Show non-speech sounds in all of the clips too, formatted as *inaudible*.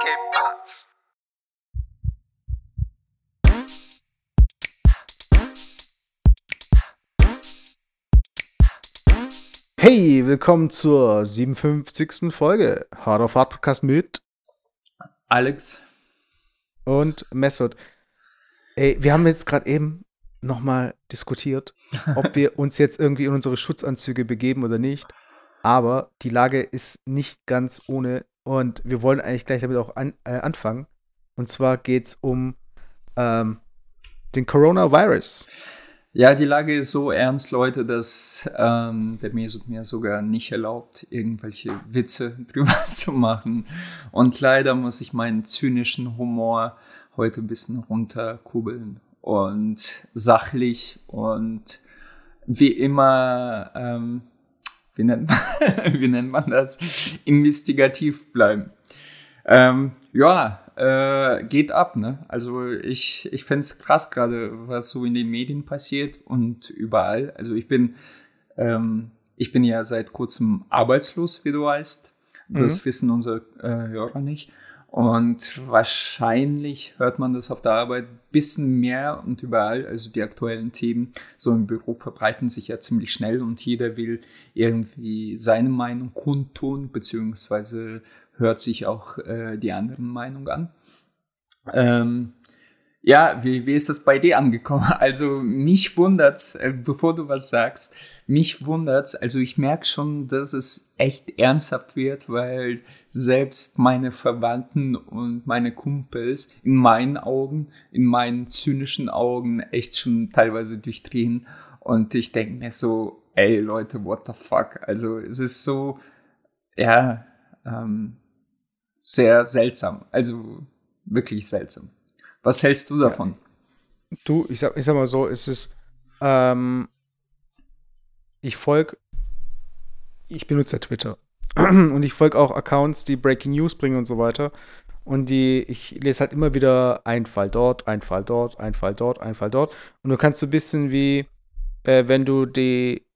¿Qué pasa? Hey, willkommen zur 57. Folge Hard of Hard Podcast mit Alex. und Messot. Ey, wir haben jetzt gerade eben nochmal diskutiert, ob wir *laughs* uns jetzt irgendwie in unsere Schutzanzüge begeben oder nicht. Aber die Lage ist nicht ganz ohne und wir wollen eigentlich gleich damit auch an, äh, anfangen. Und zwar geht es um ähm, den Coronavirus. Ja, die Lage ist so ernst, Leute, dass ähm, der Mesut mir sogar nicht erlaubt, irgendwelche Witze *laughs* drüber zu machen. Und leider muss ich meinen zynischen Humor heute ein bisschen runterkurbeln und sachlich und wie immer, ähm, wie, nennt man, *laughs* wie nennt man das, investigativ bleiben. Ähm, ja, äh, geht ab, ne? Also ich, ich find's krass gerade, was so in den Medien passiert und überall. Also ich bin, ähm, ich bin ja seit kurzem arbeitslos, wie du weißt. Das wissen unsere äh, Hörer nicht. Und wahrscheinlich hört man das auf der Arbeit ein bisschen mehr und überall. Also die aktuellen Themen so im Büro verbreiten sich ja ziemlich schnell und jeder will irgendwie seine Meinung kundtun, beziehungsweise hört sich auch äh, die anderen Meinung an. Ähm, ja, wie, wie ist das bei dir angekommen? *laughs* Also mich wundert's, äh, bevor du was sagst, mich wundert's. Also ich merke schon, dass es echt ernsthaft wird, weil selbst meine Verwandten und meine Kumpels in meinen Augen, in meinen zynischen Augen echt schon teilweise durchdrehen. Und ich denke mir so, ey Leute, what the fuck? Also es ist so, ja, ähm, sehr seltsam. Also wirklich seltsam. Was hältst du davon? Du, ich sag, ich sag mal so, es ist, ähm, ich folge, ich benutze Twitter *clears throat* und ich folge auch Accounts, die Breaking News bringen und so weiter. Und die, ich lese halt immer wieder ein Fall dort, ein Fall dort, ein Fall dort, ein Fall dort. Und du kannst so ein bisschen wie, äh, wenn du die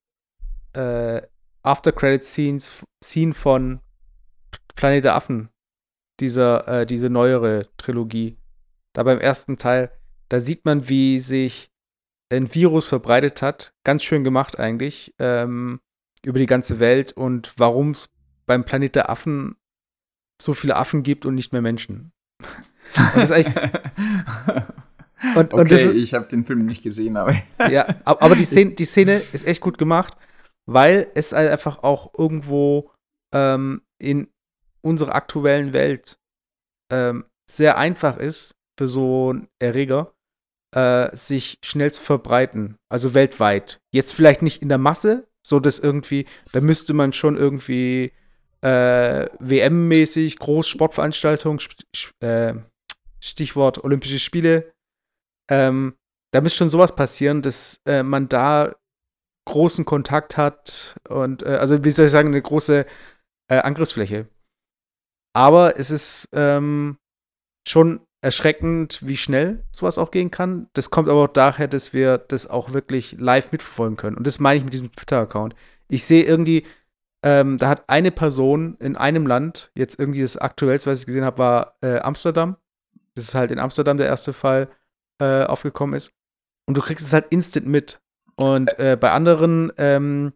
äh, After Credit Scenes Scene von Planet der Affen, dieser, äh, diese neuere Trilogie, da beim ersten Teil, da sieht man, wie sich ein Virus verbreitet hat. Ganz schön gemacht eigentlich. Ähm, über die ganze Welt und warum es beim Planet der Affen so viele Affen gibt und nicht mehr Menschen. Und *laughs* und, okay, und ist, ich habe den Film nicht gesehen, aber ja, ab- aber die *laughs* Szene, die Szene ist echt gut gemacht, weil es halt einfach auch irgendwo ähm, in unserer aktuellen Welt ähm, sehr einfach ist, für so einen Erreger, äh, sich schnell zu verbreiten. Also weltweit. Jetzt vielleicht nicht in der Masse, so dass irgendwie, da müsste man schon irgendwie äh, WM-mäßig groß Sportveranstaltungen, Sp- Sp- äh, Stichwort Olympische Spiele, ähm, da müsste schon sowas passieren, dass äh, man da großen Kontakt hat und äh, also wie soll ich sagen, eine große äh, Angriffsfläche. Aber es ist ähm, schon erschreckend, wie schnell sowas auch gehen kann. Das kommt aber auch daher, dass wir das auch wirklich live mitverfolgen können. Und das meine ich mit diesem Twitter-Account. Ich sehe irgendwie, ähm, da hat eine Person in einem Land, jetzt irgendwie das aktuellste, was ich gesehen habe, war äh, Amsterdam. Das ist halt in Amsterdam der erste Fall äh, aufgekommen ist. Und du kriegst es halt instant mit. Und äh, bei anderen ähm,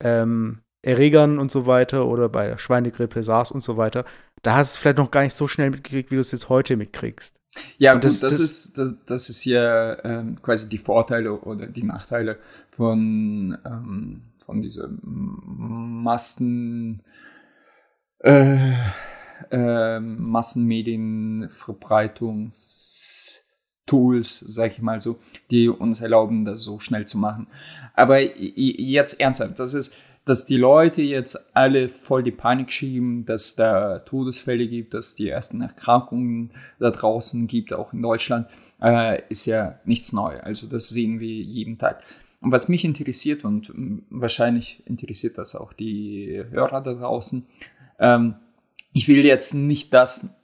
ähm, Erregern und so weiter oder bei der Schweinegrippe, SARS und so weiter, da hast du es vielleicht noch gar nicht so schnell mitgekriegt, wie du es jetzt heute mitkriegst. Ja, Und gut, das- das, das- ist das, das ist ja ähm, quasi die Vorteile oder die Nachteile von ähm, von dieser Massen äh, äh, Massenmedienverbreitungstools, sag ich mal so, die uns erlauben, das so schnell zu machen. Aber jetzt ernsthaft, das ist, dass die Leute jetzt alle voll die Panik schieben, dass da Todesfälle gibt, dass die ersten Erkrankungen da draußen gibt, auch in Deutschland, äh, ist ja nichts neu. Also das sehen wir jeden Tag. Und was mich interessiert, und mm, wahrscheinlich interessiert das auch die Hörer da draußen, ähm, ich will jetzt nicht das,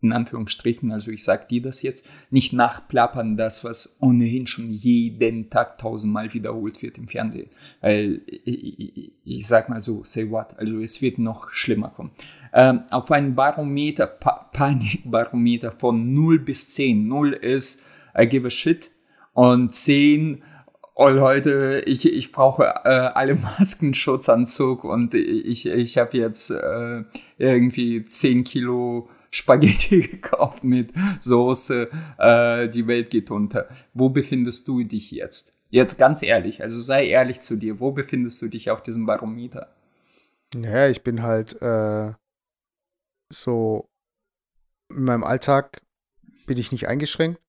in Anführungsstrichen, also ich sage dir das jetzt, nicht nachplappern, das, was ohnehin schon jeden Tag tausendmal wiederholt wird im Fernsehen. Weil ich, ich, sag mal so, say what, also es wird noch schlimmer kommen. ähm, auf einen Barometer, pa Panikbarometer von 0 bis 10. 0 ist, I give a shit. Und 10, oh Leute, ich, ich brauche äh, alle *laughs* Maskenschutzanzug und ich, ich habe jetzt äh, irgendwie 10 Kilo Spaghetti *laughs* gekauft mit Soße, äh, die Welt geht unter. Wo befindest du dich jetzt? Jetzt ganz ehrlich, also sei ehrlich zu dir, wo befindest du dich auf diesem Barometer? Naja, ich bin halt äh, so in meinem Alltag bin ich nicht eingeschränkt.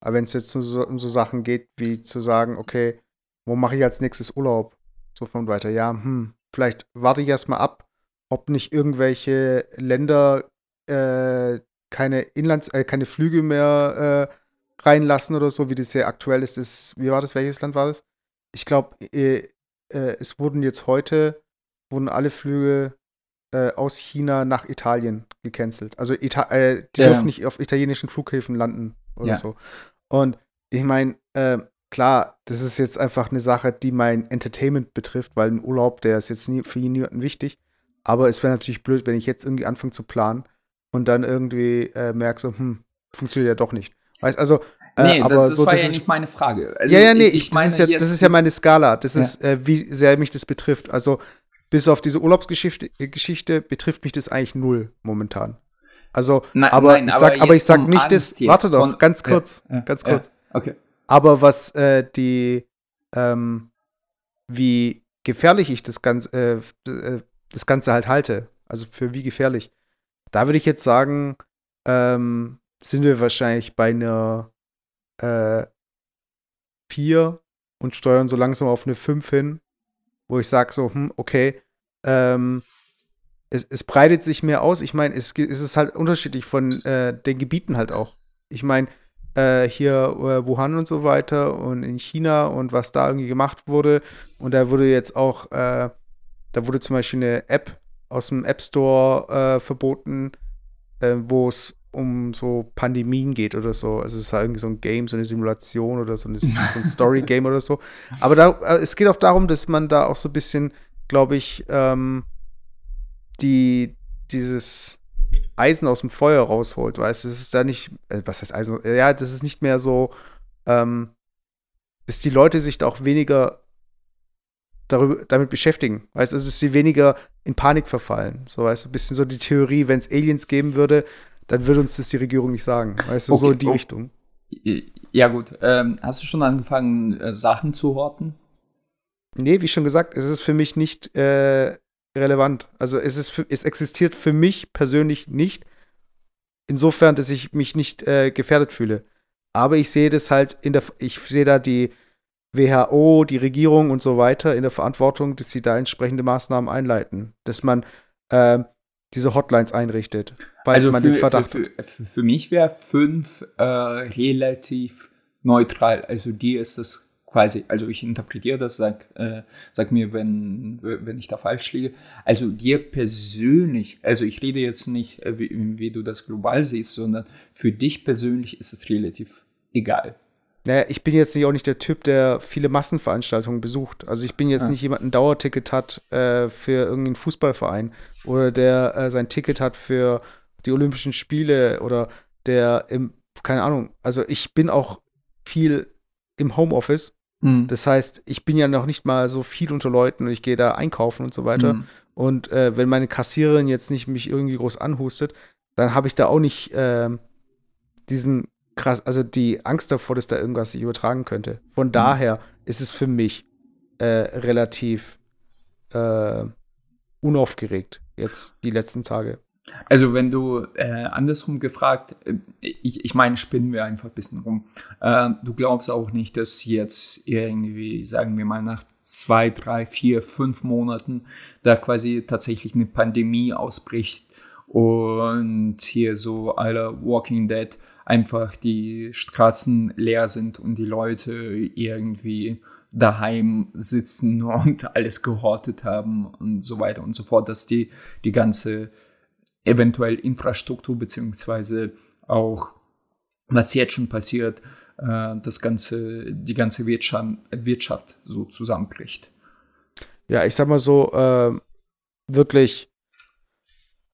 Aber wenn es jetzt um so, um so, Sachen geht, wie zu sagen, okay, wo mache ich als nächstes Urlaub? So von weiter, ja, hm, vielleicht warte ich erstmal ab, ob nicht irgendwelche Länder äh, keine Inlands, äh, keine Flüge mehr äh, reinlassen oder so, wie das sehr aktuell ist. Das, wie war das? Welches Land war das? Ich glaube, äh, äh, es wurden jetzt heute wurden alle Flüge äh, aus China nach Italien gecancelt. Also Ita die ja. dürfen nicht auf italienischen Flughäfen landen oder ja. so. Und ich meine, äh, klar, das ist jetzt einfach eine Sache, die mein Entertainment betrifft, weil ein Urlaub, der ist jetzt nie, für niemanden wichtig. Aber es wäre natürlich blöd, wenn ich jetzt irgendwie anfange zu planen und dann irgendwie äh, merke, so, hm, funktioniert ja doch nicht. Weißt also, äh, nee, aber das, so, war das ja ist, nicht meine Frage. Also, ja, ja, nee, ich, ich meine, das ist ja, das ist ja meine Skala. Das ja. ist, äh, wie sehr mich das betrifft. Also, bis auf diese Urlaubsgeschichte Geschichte betrifft mich das eigentlich null momentan. Also, Na, aber, nein, ich sag, aber, aber ich sag nicht das. Warte doch, von, ganz kurz, ja, ja, ganz kurz. Ja, okay. Aber was äh, die, ähm, wie gefährlich ich das Ganze, äh, äh, das Ganze halt halte, also für wie gefährlich, da würde ich jetzt sagen, ähm, sind wir wahrscheinlich bei einer äh, 4 und steuern so langsam auf eine 5 hin, wo ich sage so, hm, okay, ähm, es, es, breitet sich mehr aus. Ich meine, es, es, ist halt unterschiedlich von äh, den Gebieten halt auch. Ich meine, äh, hier äh, Wuhan und so weiter und in China und was da irgendwie gemacht wurde. Und da wurde jetzt auch, äh, da wurde zum Beispiel eine App aus dem App Store äh, verboten, äh, wo es um so Pandemien geht oder so. Also es ist halt irgendwie so ein Game, so eine Simulation oder so, eine, so ein *laughs* Story-Game oder so. Aber da, äh, es geht auch darum, dass man da auch so ein bisschen, glaube ich, ähm, die, dieses Eisen aus dem Feuer rausholt, weißt du, es ist da nicht, äh, was heißt Eisen, ja, das ist nicht mehr so, ähm, dass die Leute sich da auch weniger darüber, damit beschäftigen, weißt du, also, dass sie weniger in Panik verfallen, so, weißt du, ein bisschen so die Theorie, wenn es Aliens geben würde, dann würde uns das die Regierung nicht sagen. Weißt du, okay, so in die oh. Richtung. Ja, gut. Ähm, hast du schon angefangen, äh, Sachen zu horten? Nee, wie schon gesagt, es ist für mich nicht äh, relevant. Also es, ist für, es existiert für mich persönlich nicht. Insofern, dass ich mich nicht äh, gefährdet fühle. Aber ich sehe das halt in der, ich sehe da die WHO, die Regierung und so weiter in der Verantwortung, dass sie da entsprechende Maßnahmen einleiten. Dass man äh, diese Hotlines einrichtet, weil also man für, den Verdacht für, für, für mich wäre fünf äh, relativ neutral. Also dir ist das quasi, also ich interpretiere das, sag, äh, sag mir, wenn, wenn ich da falsch liege. Also dir persönlich, also ich rede jetzt nicht, äh, wie, wie du das global siehst, sondern für dich persönlich ist es relativ egal. Naja, ich bin jetzt nicht auch nicht der Typ, der viele Massenveranstaltungen besucht. Also ich bin jetzt ja. nicht jemand, ein Dauerticket hat äh, für irgendeinen Fußballverein oder der äh, sein Ticket hat für die Olympischen Spiele oder der im, keine Ahnung, also ich bin auch viel im Homeoffice. Mhm. Das heißt, ich bin ja noch nicht mal so viel unter Leuten und ich gehe da einkaufen und so weiter. Mhm. Und äh, wenn meine Kassiererin jetzt nicht mich irgendwie groß anhustet, dann habe ich da auch nicht äh, diesen krass, also die Angst davor, dass da irgendwas sich übertragen könnte. Von mhm. daher ist es für mich äh, relativ äh, unaufgeregt jetzt die letzten Tage. Also wenn du äh, andersrum gefragt, äh, ich, ich meine, spinnen wir einfach ein bisschen rum. Äh, du glaubst auch nicht, dass jetzt irgendwie, sagen wir mal, nach zwei, drei, vier, fünf Monaten da quasi tatsächlich eine Pandemie ausbricht und hier so aller Walking Dead einfach die Straßen leer sind und die Leute irgendwie daheim sitzen *laughs* und alles gehortet haben und so weiter und so fort, dass die, die ganze eventuell Infrastruktur beziehungsweise auch was jetzt schon passiert, äh, das ganze, die ganze Wirtschaft, Wirtschaft so zusammenbricht. Ja, ich sag mal so, äh, wirklich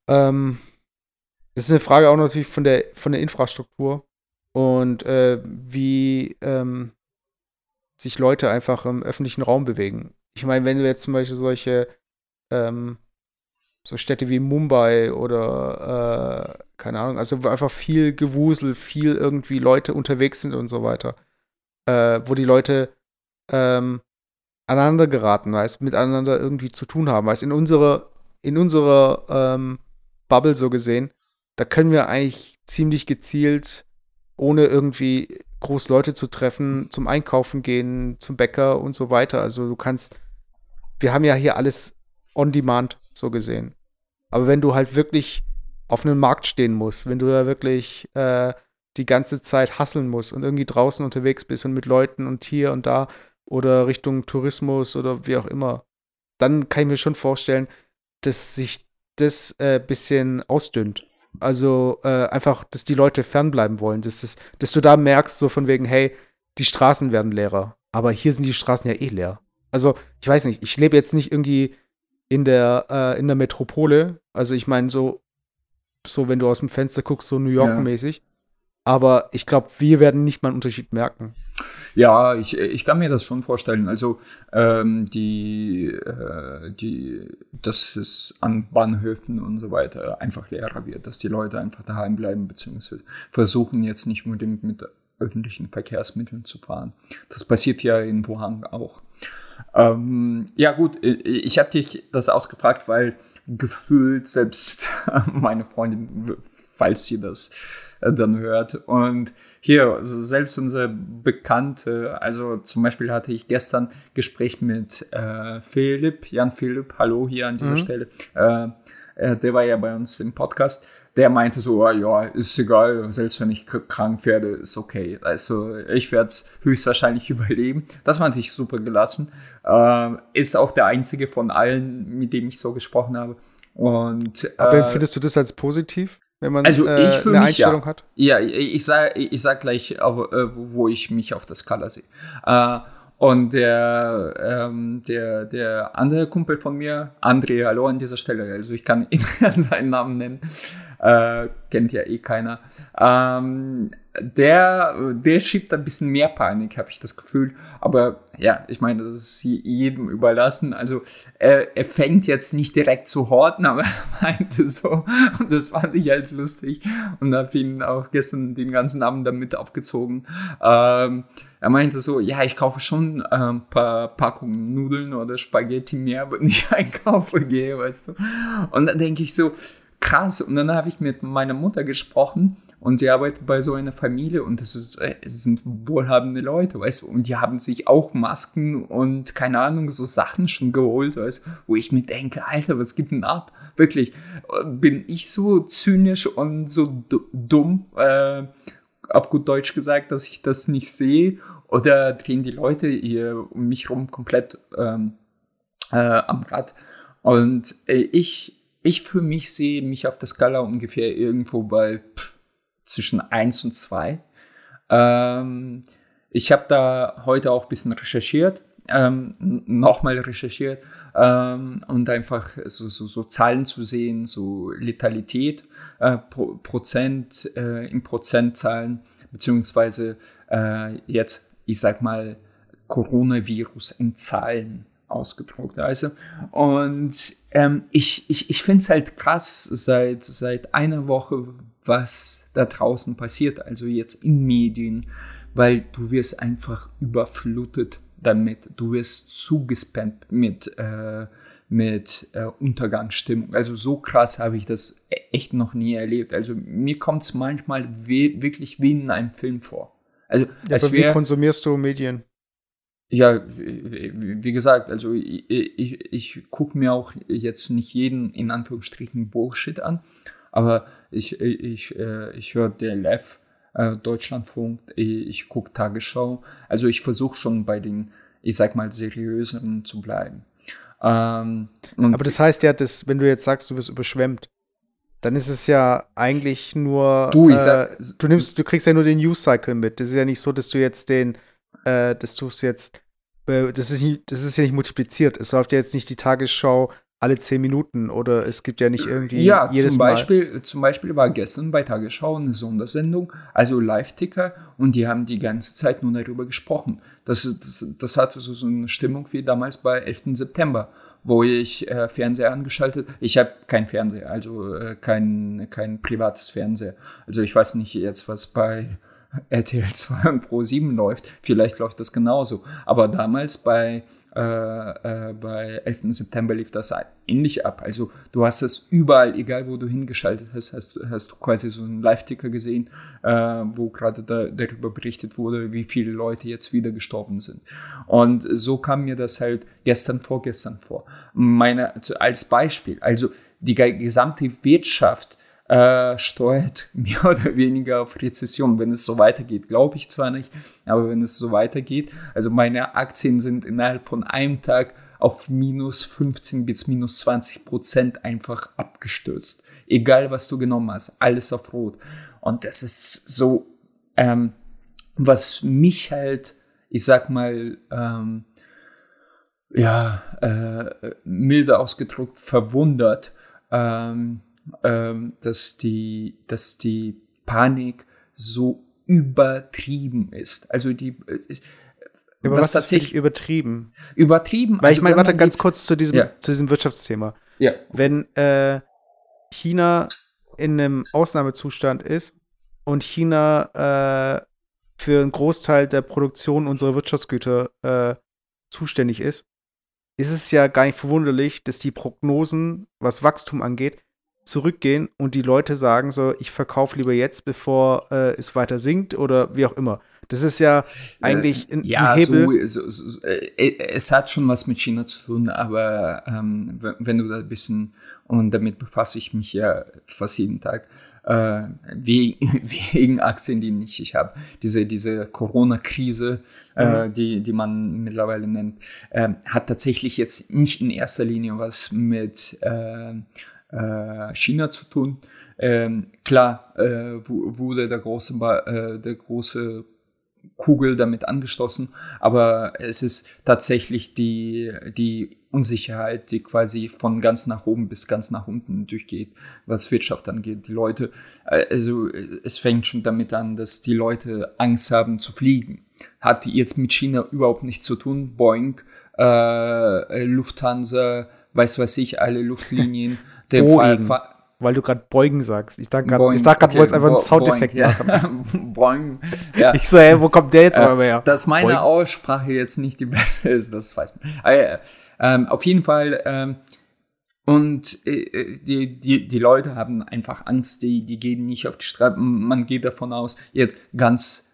Ähm, das ist eine Frage auch natürlich von der, von der Infrastruktur und äh, wie ähm, sich Leute einfach im öffentlichen Raum bewegen. Ich meine, wenn du jetzt zum Beispiel solche ähm, so Städte wie Mumbai oder äh, keine Ahnung, also wo einfach viel Gewusel, viel irgendwie Leute unterwegs sind und so weiter, äh, wo die Leute ähm, aneinander geraten, weißt, miteinander irgendwie zu tun haben, weißt, in unserer, in unserer ähm, Bubble so gesehen, da können wir eigentlich ziemlich gezielt, ohne irgendwie groß Leute zu treffen, zum Einkaufen gehen, zum Bäcker und so weiter. Also du kannst, wir haben ja hier alles on demand so gesehen. Aber wenn du halt wirklich auf einem Markt stehen musst, wenn du da wirklich äh, die ganze Zeit hasseln musst und irgendwie draußen unterwegs bist und mit Leuten und hier und da oder Richtung Tourismus oder wie auch immer, dann kann ich mir schon vorstellen, dass sich das äh, bisschen ausdünnt. Also äh, einfach, dass die Leute fernbleiben wollen, dass, das, dass du da merkst, so von wegen, hey, die Straßen werden leerer. Aber hier sind die Straßen ja eh leer. Also, ich weiß nicht, ich lebe jetzt nicht irgendwie in der, äh, in der Metropole. Also ich meine, so, so wenn du aus dem Fenster guckst, so New York-mäßig. Ja. Aber ich glaube, wir werden nicht mal einen Unterschied merken. Ja, ich, ich kann mir das schon vorstellen. Also ähm, die, äh, die, dass es an Bahnhöfen und so weiter einfach leerer wird, dass die Leute einfach daheim bleiben, beziehungsweise versuchen jetzt nicht unbedingt mit öffentlichen Verkehrsmitteln zu fahren. Das passiert ja in Wuhan auch. Ähm, ja gut, ich habe dich das ausgefragt, weil gefühlt selbst *laughs* meine Freundin, falls sie das äh, dann hört und hier, also selbst unsere Bekannte, also zum Beispiel hatte ich gestern Gespräch mit äh, Philipp, Jan Philipp, hallo hier an dieser mhm. Stelle, äh, äh, der war ja bei uns im Podcast der meinte so, ah, ja, ist egal, selbst wenn ich krank werde, ist okay. Also ich werde es höchstwahrscheinlich *laughs* überleben. Das fand ich super gelassen. Äh, ist auch der einzige von allen, mit dem ich so gesprochen habe. Und, äh, Aber empfindest du das als positiv? Wenn man also äh, ich eine Einstellung ja. hat? Ja, ich sag, ich sag gleich, äh, wo ich mich auf der Skala sehe. Äh, und der, ähm, der, der andere Kumpel von mir, André, hallo an dieser Stelle, also ich kann ihn *laughs* seinen Namen nennen, äh, kennt ja eh keiner. Ähm, der, der schiebt ein bisschen mehr Panik, habe ich das Gefühl. Aber ja, ich meine, das ist jedem überlassen. Also er, er fängt jetzt nicht direkt zu horten, *laughs* aber er meinte so, und das fand ich halt lustig und habe ihn auch gestern den ganzen Abend damit aufgezogen. Ähm, er meinte so, ja, ich kaufe schon ein ähm, paar Packungen Nudeln oder Spaghetti mehr, wenn ich *laughs* einkaufen gehe, weißt du. Und dann denke ich so, krass. Und dann habe ich mit meiner Mutter gesprochen und die arbeitet bei so einer Familie und das ist, äh, es sind wohlhabende Leute, weißt du, und die haben sich auch Masken und keine Ahnung, so Sachen schon geholt, weißt du, wo ich mir denke, Alter, was gibt denn ab? Wirklich, bin ich so zynisch und so dumm, äh, auf gut Deutsch gesagt, dass ich das nicht sehe? Oder drehen die Leute hier um mich rum komplett ähm, äh, am Rad? Und äh, ich ich für mich sehe mich auf der Skala ungefähr irgendwo bei pff, zwischen 1 und 2. Ähm, ich habe da heute auch ein bisschen recherchiert, ähm, nochmal recherchiert ähm, und einfach so, so, so Zahlen zu sehen, so Letalität, äh, Pro, Prozent äh, in Prozentzahlen, beziehungsweise äh, jetzt, ich sag mal, Coronavirus in Zahlen ausgedruckt. Also, und ähm, ich, ich, ich finde es halt krass seit, seit einer Woche, was da draußen passiert, also jetzt in Medien, weil du wirst einfach überflutet damit, du wirst zugespammt mit, äh, mit äh, Untergangsstimmung. Also so krass habe ich das e-, echt noch nie erlebt. Also mir kommt es manchmal we wirklich wie in einem Film vor. Also, ja, aber wie konsumierst du Medien? Ja, wie gesagt, also ich, ich, ich gucke mir auch jetzt nicht jeden in Anführungsstrichen Bullshit an, aber ich, ich, äh, ich höre DLF, äh, Deutschlandfunk, ich gucke Tagesschau. Also ich versuche schon bei den, ich sag mal, seriösen zu bleiben. Ähm, aber das heißt ja, dass, wenn du jetzt sagst, du wirst überschwemmt, dann ist es ja eigentlich nur. Du, ich sag, äh, du nimmst, du kriegst ja nur den News-Cycle mit. Das ist ja nicht so, dass du jetzt den äh, dass du es jetzt, äh, das, ist nicht, das ist ja nicht multipliziert. Es läuft ja jetzt nicht die Tagesschau alle zehn Minuten oder es gibt ja nicht irgendwie ja, jedes zum Mal. Beispiel, zum Beispiel war gestern bei Tagesschau eine Sondersendung, also Live-Ticker, und die haben die ganze Zeit nur darüber gesprochen. Das, das, das hatte so, so eine Stimmung wie damals bei 11. September, wo ich äh, Fernseher angeschaltet, ich habe kein Fernseher, also äh, kein, kein privates Fernseher. Also ich weiß nicht jetzt, was bei *laughs* RTL 2 und Pro 7 läuft. Vielleicht läuft das genauso. Aber damals bei äh, äh, bei 11. September lief das ähnlich ab. Also du hast es überall, egal wo du hingeschaltet hast, hast, hast du quasi so einen Live-Ticker gesehen, äh, wo gerade da, darüber berichtet wurde, wie viele Leute jetzt wieder gestorben sind. Und so kam mir das halt gestern, vorgestern vor. Meine, als Beispiel, also die gesamte Wirtschaft äh, steuert *laughs* mehr oder weniger auf Rezession. Wenn es so weitergeht, glaube ich zwar nicht, aber wenn es so weitergeht, also meine Aktien sind innerhalb von einem Tag auf minus 15 bis minus 20 Prozent einfach abgestürzt. Egal was du genommen hast, alles auf Rot. Und das ist so, ähm, was mich halt, ich sag mal, ähm, ja, äh, milde ausgedrückt verwundert, ähm, ähm, dass, die, dass die Panik so übertrieben ist. Also die äh, aber was, was tatsächlich übertrieben? Übertrieben. Weil also ich meine, warte ganz kurz zu diesem, ja. zu diesem Wirtschaftsthema. Ja. Wenn äh, China in einem Ausnahmezustand ist und China äh, für einen Großteil der Produktion unserer Wirtschaftsgüter äh, zuständig ist, ist es ja gar nicht verwunderlich, dass die Prognosen, was Wachstum angeht, zurückgehen und die Leute sagen so, ich verkaufe lieber jetzt, bevor äh, es weiter sinkt oder wie auch immer. Das ist ja eigentlich ein, ja, ein Hebel. So, so, so, äh, es hat schon was mit China zu tun, aber ähm, wenn du da ein bisschen, und damit befasse ich mich ja fast jeden Tag, äh, wegen *laughs* Aktien, die nicht ich habe. Diese, diese Corona-Krise, äh, mhm. die, die man mittlerweile nennt, äh, hat tatsächlich jetzt nicht in erster Linie was mit äh, China zu tun. Ähm, klar äh, wurde der große, äh, der große Kugel damit angestoßen, aber es ist tatsächlich die, die Unsicherheit, die quasi von ganz nach oben bis ganz nach unten durchgeht, was Wirtschaft angeht. Die Leute, äh, also es fängt schon damit an, dass die Leute Angst haben zu fliegen. Hat jetzt mit China überhaupt nichts zu tun. Boeing, äh, Lufthansa, weiß was ich, alle Luftlinien dem Boeing, Fall, weil du gerade Beugen sagst. Ich dachte gerade, ich dachte gerade, okay, wolltest einfach einen Soundeffekt ja. machen. *laughs* Boing, ja. Ich so, ey, wo kommt der jetzt äh, aber her? Dass meine Boing. Aussprache jetzt nicht die beste ist, das weiß man. Aber, ähm, auf jeden Fall, ähm, und äh, die, die, die Leute haben einfach Angst, die, die gehen nicht auf die Straße. Man geht davon aus, jetzt ganz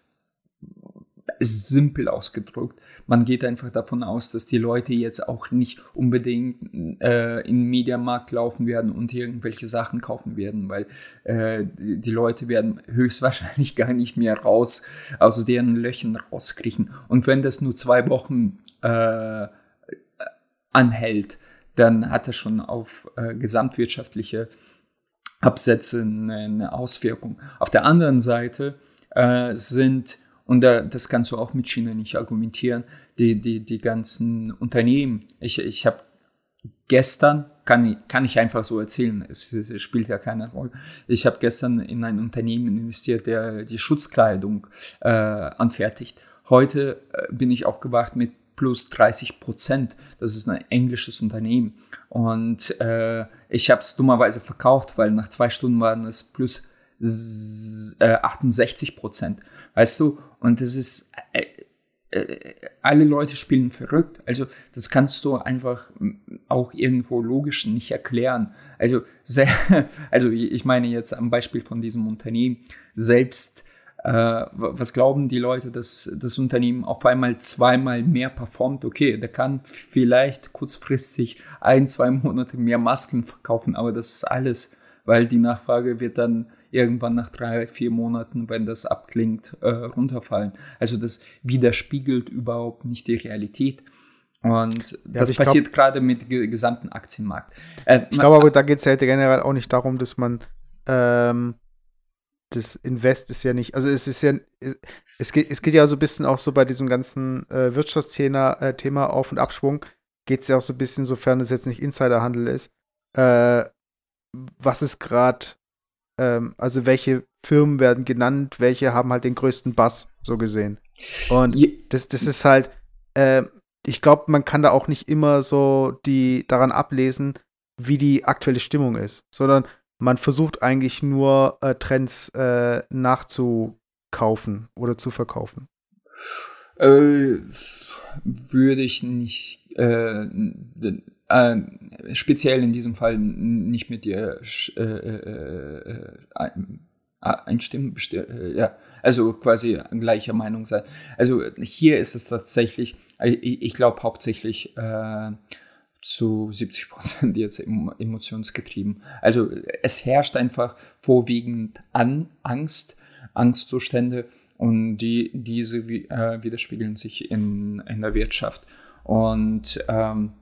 simpel ausgedrückt, man geht einfach davon aus, dass die Leute jetzt auch nicht unbedingt äh, in den Mediamarkt laufen werden und irgendwelche Sachen kaufen werden, weil äh, die, die, Leute werden höchstwahrscheinlich gar nicht mehr raus aus deren Löchern rauskriechen. Und wenn das nur zwei Wochen äh, anhält, dann hat das schon auf äh, gesamtwirtschaftliche Absätze eine Auswirkung. Auf der anderen Seite äh, sind und da, das kannst du auch mit China nicht argumentieren. Die, die, die ganzen Unternehmen. Ich, ich habe gestern, kann ich, kann ich einfach so erzählen, es, es spielt ja keine Rolle. Ich habe gestern in ein Unternehmen investiert, der die Schutzkleidung äh, anfertigt. Heute äh, bin ich aufgewacht mit plus 30 Prozent. Das ist ein englisches Unternehmen. Und äh, ich habe es dummerweise verkauft, weil nach zwei Stunden waren es plus 68 Prozent. Weißt du? Und das ist, äh, äh, alle Leute spielen verrückt. Also das kannst du einfach auch irgendwo logisch nicht erklären. Also, sehr, *laughs* also ich meine jetzt am Beispiel von diesem Unternehmen selbst. Äh, was glauben die Leute, dass das Unternehmen auf einmal zweimal mehr performt? Okay, der kann vielleicht kurzfristig ein, zwei Monate mehr Masken verkaufen, aber das ist alles, weil die Nachfrage wird dann irgendwann nach drei, vier Monaten, wenn das abklingt, äh, runterfallen. Also das widerspiegelt überhaupt nicht die Realität. Und ja, das passiert gerade mit dem gesamten Aktienmarkt. Äh, ich glaube aber, da geht es ja generell auch nicht darum, dass man ähm, das Invest ist ja nicht, also es ist ja, es geht, es geht ja so ein bisschen auch so bei diesem ganzen äh, Wirtschaftsthema äh, Thema Auf- und Abschwung, geht es ja auch so ein bisschen, sofern es jetzt nicht Insiderhandel ist, äh, was ist gerade, ähm, also welche Firmen werden genannt, welche haben halt den größten Bass, so gesehen. Und das, das ist halt, äh, ich glaube, man kann da auch nicht immer so die daran ablesen, wie die aktuelle Stimmung ist, sondern man versucht eigentlich nur äh, Trends äh, nachzukaufen oder zu verkaufen. Äh, würde ich nicht äh, äh, speziell in diesem Fall nicht mit dir äh, äh, äh einstimmen, ja, also quasi gleicher Meinung sein. Also hier ist es tatsächlich, ich, ich glaube hauptsächlich äh, zu 70 Prozent jetzt emotionsgetrieben. Also es herrscht einfach vorwiegend an Angst, Angstzustände und die, diese äh, widerspiegeln sich in, in der Wirtschaft und ähm,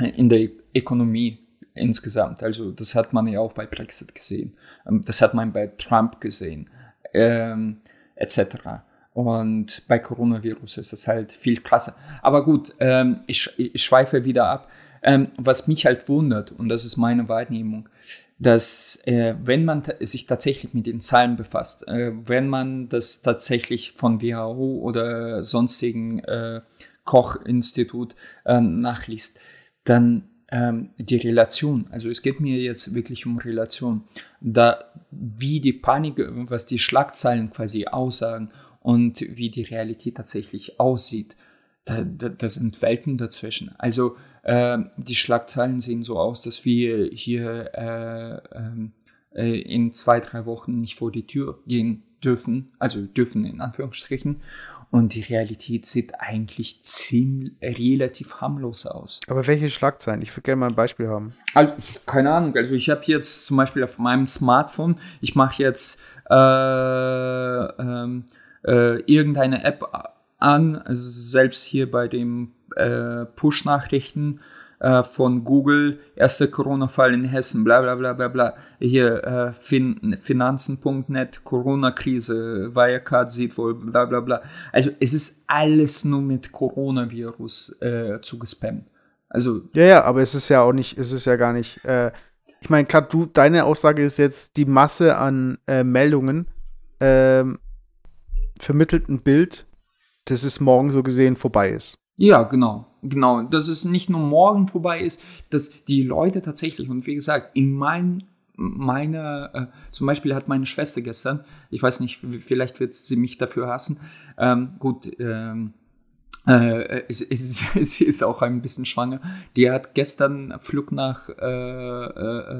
in der Ökonomie insgesamt. Also das hat man ja auch bei Brexit gesehen, ähm, das hat man bei Trump gesehen, ähm, etc. Und bei Coronavirus ist das halt viel krasser. Aber gut, ähm, ich, ich schweife wieder ab. Ähm, was mich halt wundert, und das ist meine Wahrnehmung, dass äh, wenn man sich tatsächlich mit den Zahlen befasst, äh, wenn man das tatsächlich von WHO oder sonstigen äh, Koch-Institut äh, nachliest, dann ähm, die Relation, also es geht mir jetzt wirklich um Relation, da wie die Panik, was die Schlagzeilen quasi aussagen und wie die Realität tatsächlich aussieht, da, da, da sind Welten dazwischen. Also äh, die Schlagzeilen sehen so aus, dass wir hier äh, ähm, äh, in zwei, drei Wochen nicht vor die Tür gehen dürfen, also dürfen in Anführungsstrichen. Und die Realität sieht eigentlich ziemlich relativ harmlos aus. Aber welche Schlagzeilen? Ich würde gerne mal ein Beispiel haben. Also, keine Ahnung. Also ich habe jetzt zum Beispiel auf meinem Smartphone, ich mache jetzt äh, ähm, äh, irgendeine App an, also selbst hier bei dem äh, Push-Nachrichten äh, von Google, erster Corona-Fall in Hessen, bla bla bla bla bla. Hier äh, fin Finanzen.net, Corona-Krise, Wirecard sieht wohl, bla bla bla. Also es ist alles nur mit Coronavirus äh, zugespammt. Also ja, ja, aber es ist ja auch nicht, es ist ja gar nicht. Äh, ich meine, klar, du, deine Aussage ist jetzt die Masse an äh, Meldungen ähm, vermittelt ein Bild, dass es morgen so gesehen vorbei ist. Ja, genau, genau. Dass es nicht nur morgen vorbei ist, dass die Leute tatsächlich, und wie gesagt, in mein, meiner, äh, zum Beispiel hat meine Schwester gestern, ich weiß nicht, vielleicht wird sie mich dafür hassen, ähm, gut, ähm, äh, es, *laughs* sie ist auch ein bisschen schwanger, die hat gestern Flug nach äh,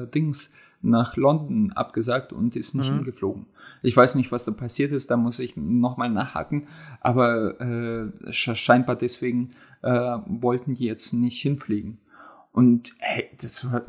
äh, Dings, nach London abgesagt und ist nicht mhm. hingeflogen. Ich weiß nicht, was da passiert ist, da muss ich nochmal nachhaken, aber äh, scheinbar deswegen äh, wollten die jetzt nicht hinfliegen. Und hey, das war,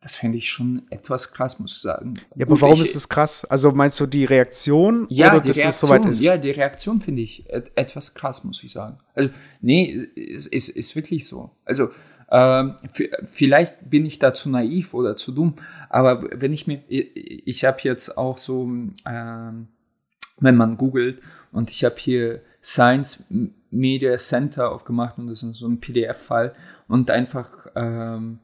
das finde ich schon etwas krass, muss ich sagen. Ja, aber warum ich, ist es krass? Also meinst du die Reaktion? Ja, oder die Reaktion, ist? ja, die Reaktion finde ich etwas krass, muss ich sagen. Also, nee, es ist, ist wirklich so. Also, ähm, vielleicht bin ich da zu naiv oder zu dumm, aber wenn ich mir, ich, ich habe jetzt auch so, ähm, wenn man googelt und ich habe hier Science Media Center aufgemacht und das ist so ein PDF-Fall und einfach ähm,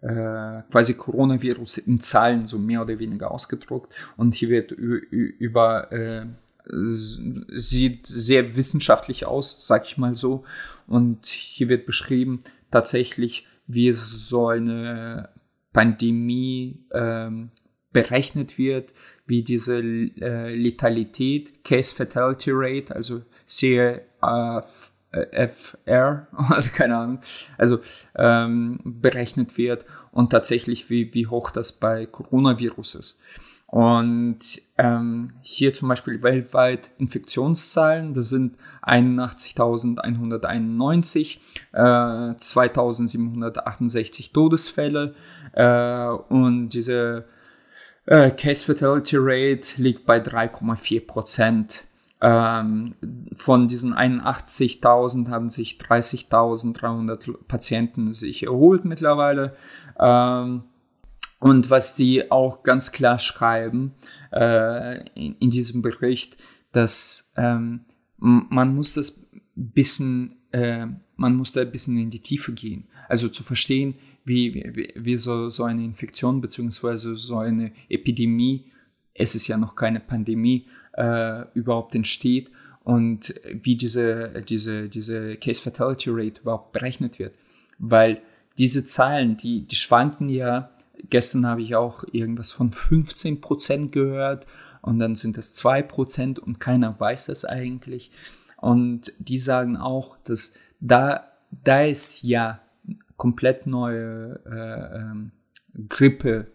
äh, quasi Coronavirus in Zahlen so mehr oder weniger ausgedruckt und hier wird über äh, sieht sehr wissenschaftlich aus, sag ich mal so. Und hier wird beschrieben, tatsächlich, wie so eine Pandemie ähm, berechnet wird, wie diese äh, Letalität, Case Fatality Rate, also CFR, *laughs* keine Ahnung, also ähm, berechnet wird und tatsächlich, wie, wie hoch das bei Coronavirus ist. Und ähm, hier zum Beispiel weltweit Infektionszahlen, das sind 81.191, äh, 2.768 Todesfälle äh, und diese äh, Case Fatality Rate liegt bei 3,4 Prozent. Ähm, von diesen 81.000 haben sich 30.300 Patienten sich erholt mittlerweile. Ähm, und was die auch ganz klar schreiben äh, in, in, diesem Bericht, dass ähm, man muss das bisschen, äh, man muss da ein bisschen in die Tiefe gehen. Also zu verstehen, wie, wie, wie so, so eine Infektion beziehungsweise so eine Epidemie, es ist ja noch keine Pandemie, äh, überhaupt entsteht und wie diese, diese, diese Case Fatality Rate überhaupt berechnet wird. Weil diese Zahlen, die, die schwanken ja, gestern habe ich auch irgendwas von 15 Prozent gehört und dann sind es 2 Prozent und keiner weiß das eigentlich. Und die sagen auch, dass da, da es ja komplett neue äh, ähm, Grippe,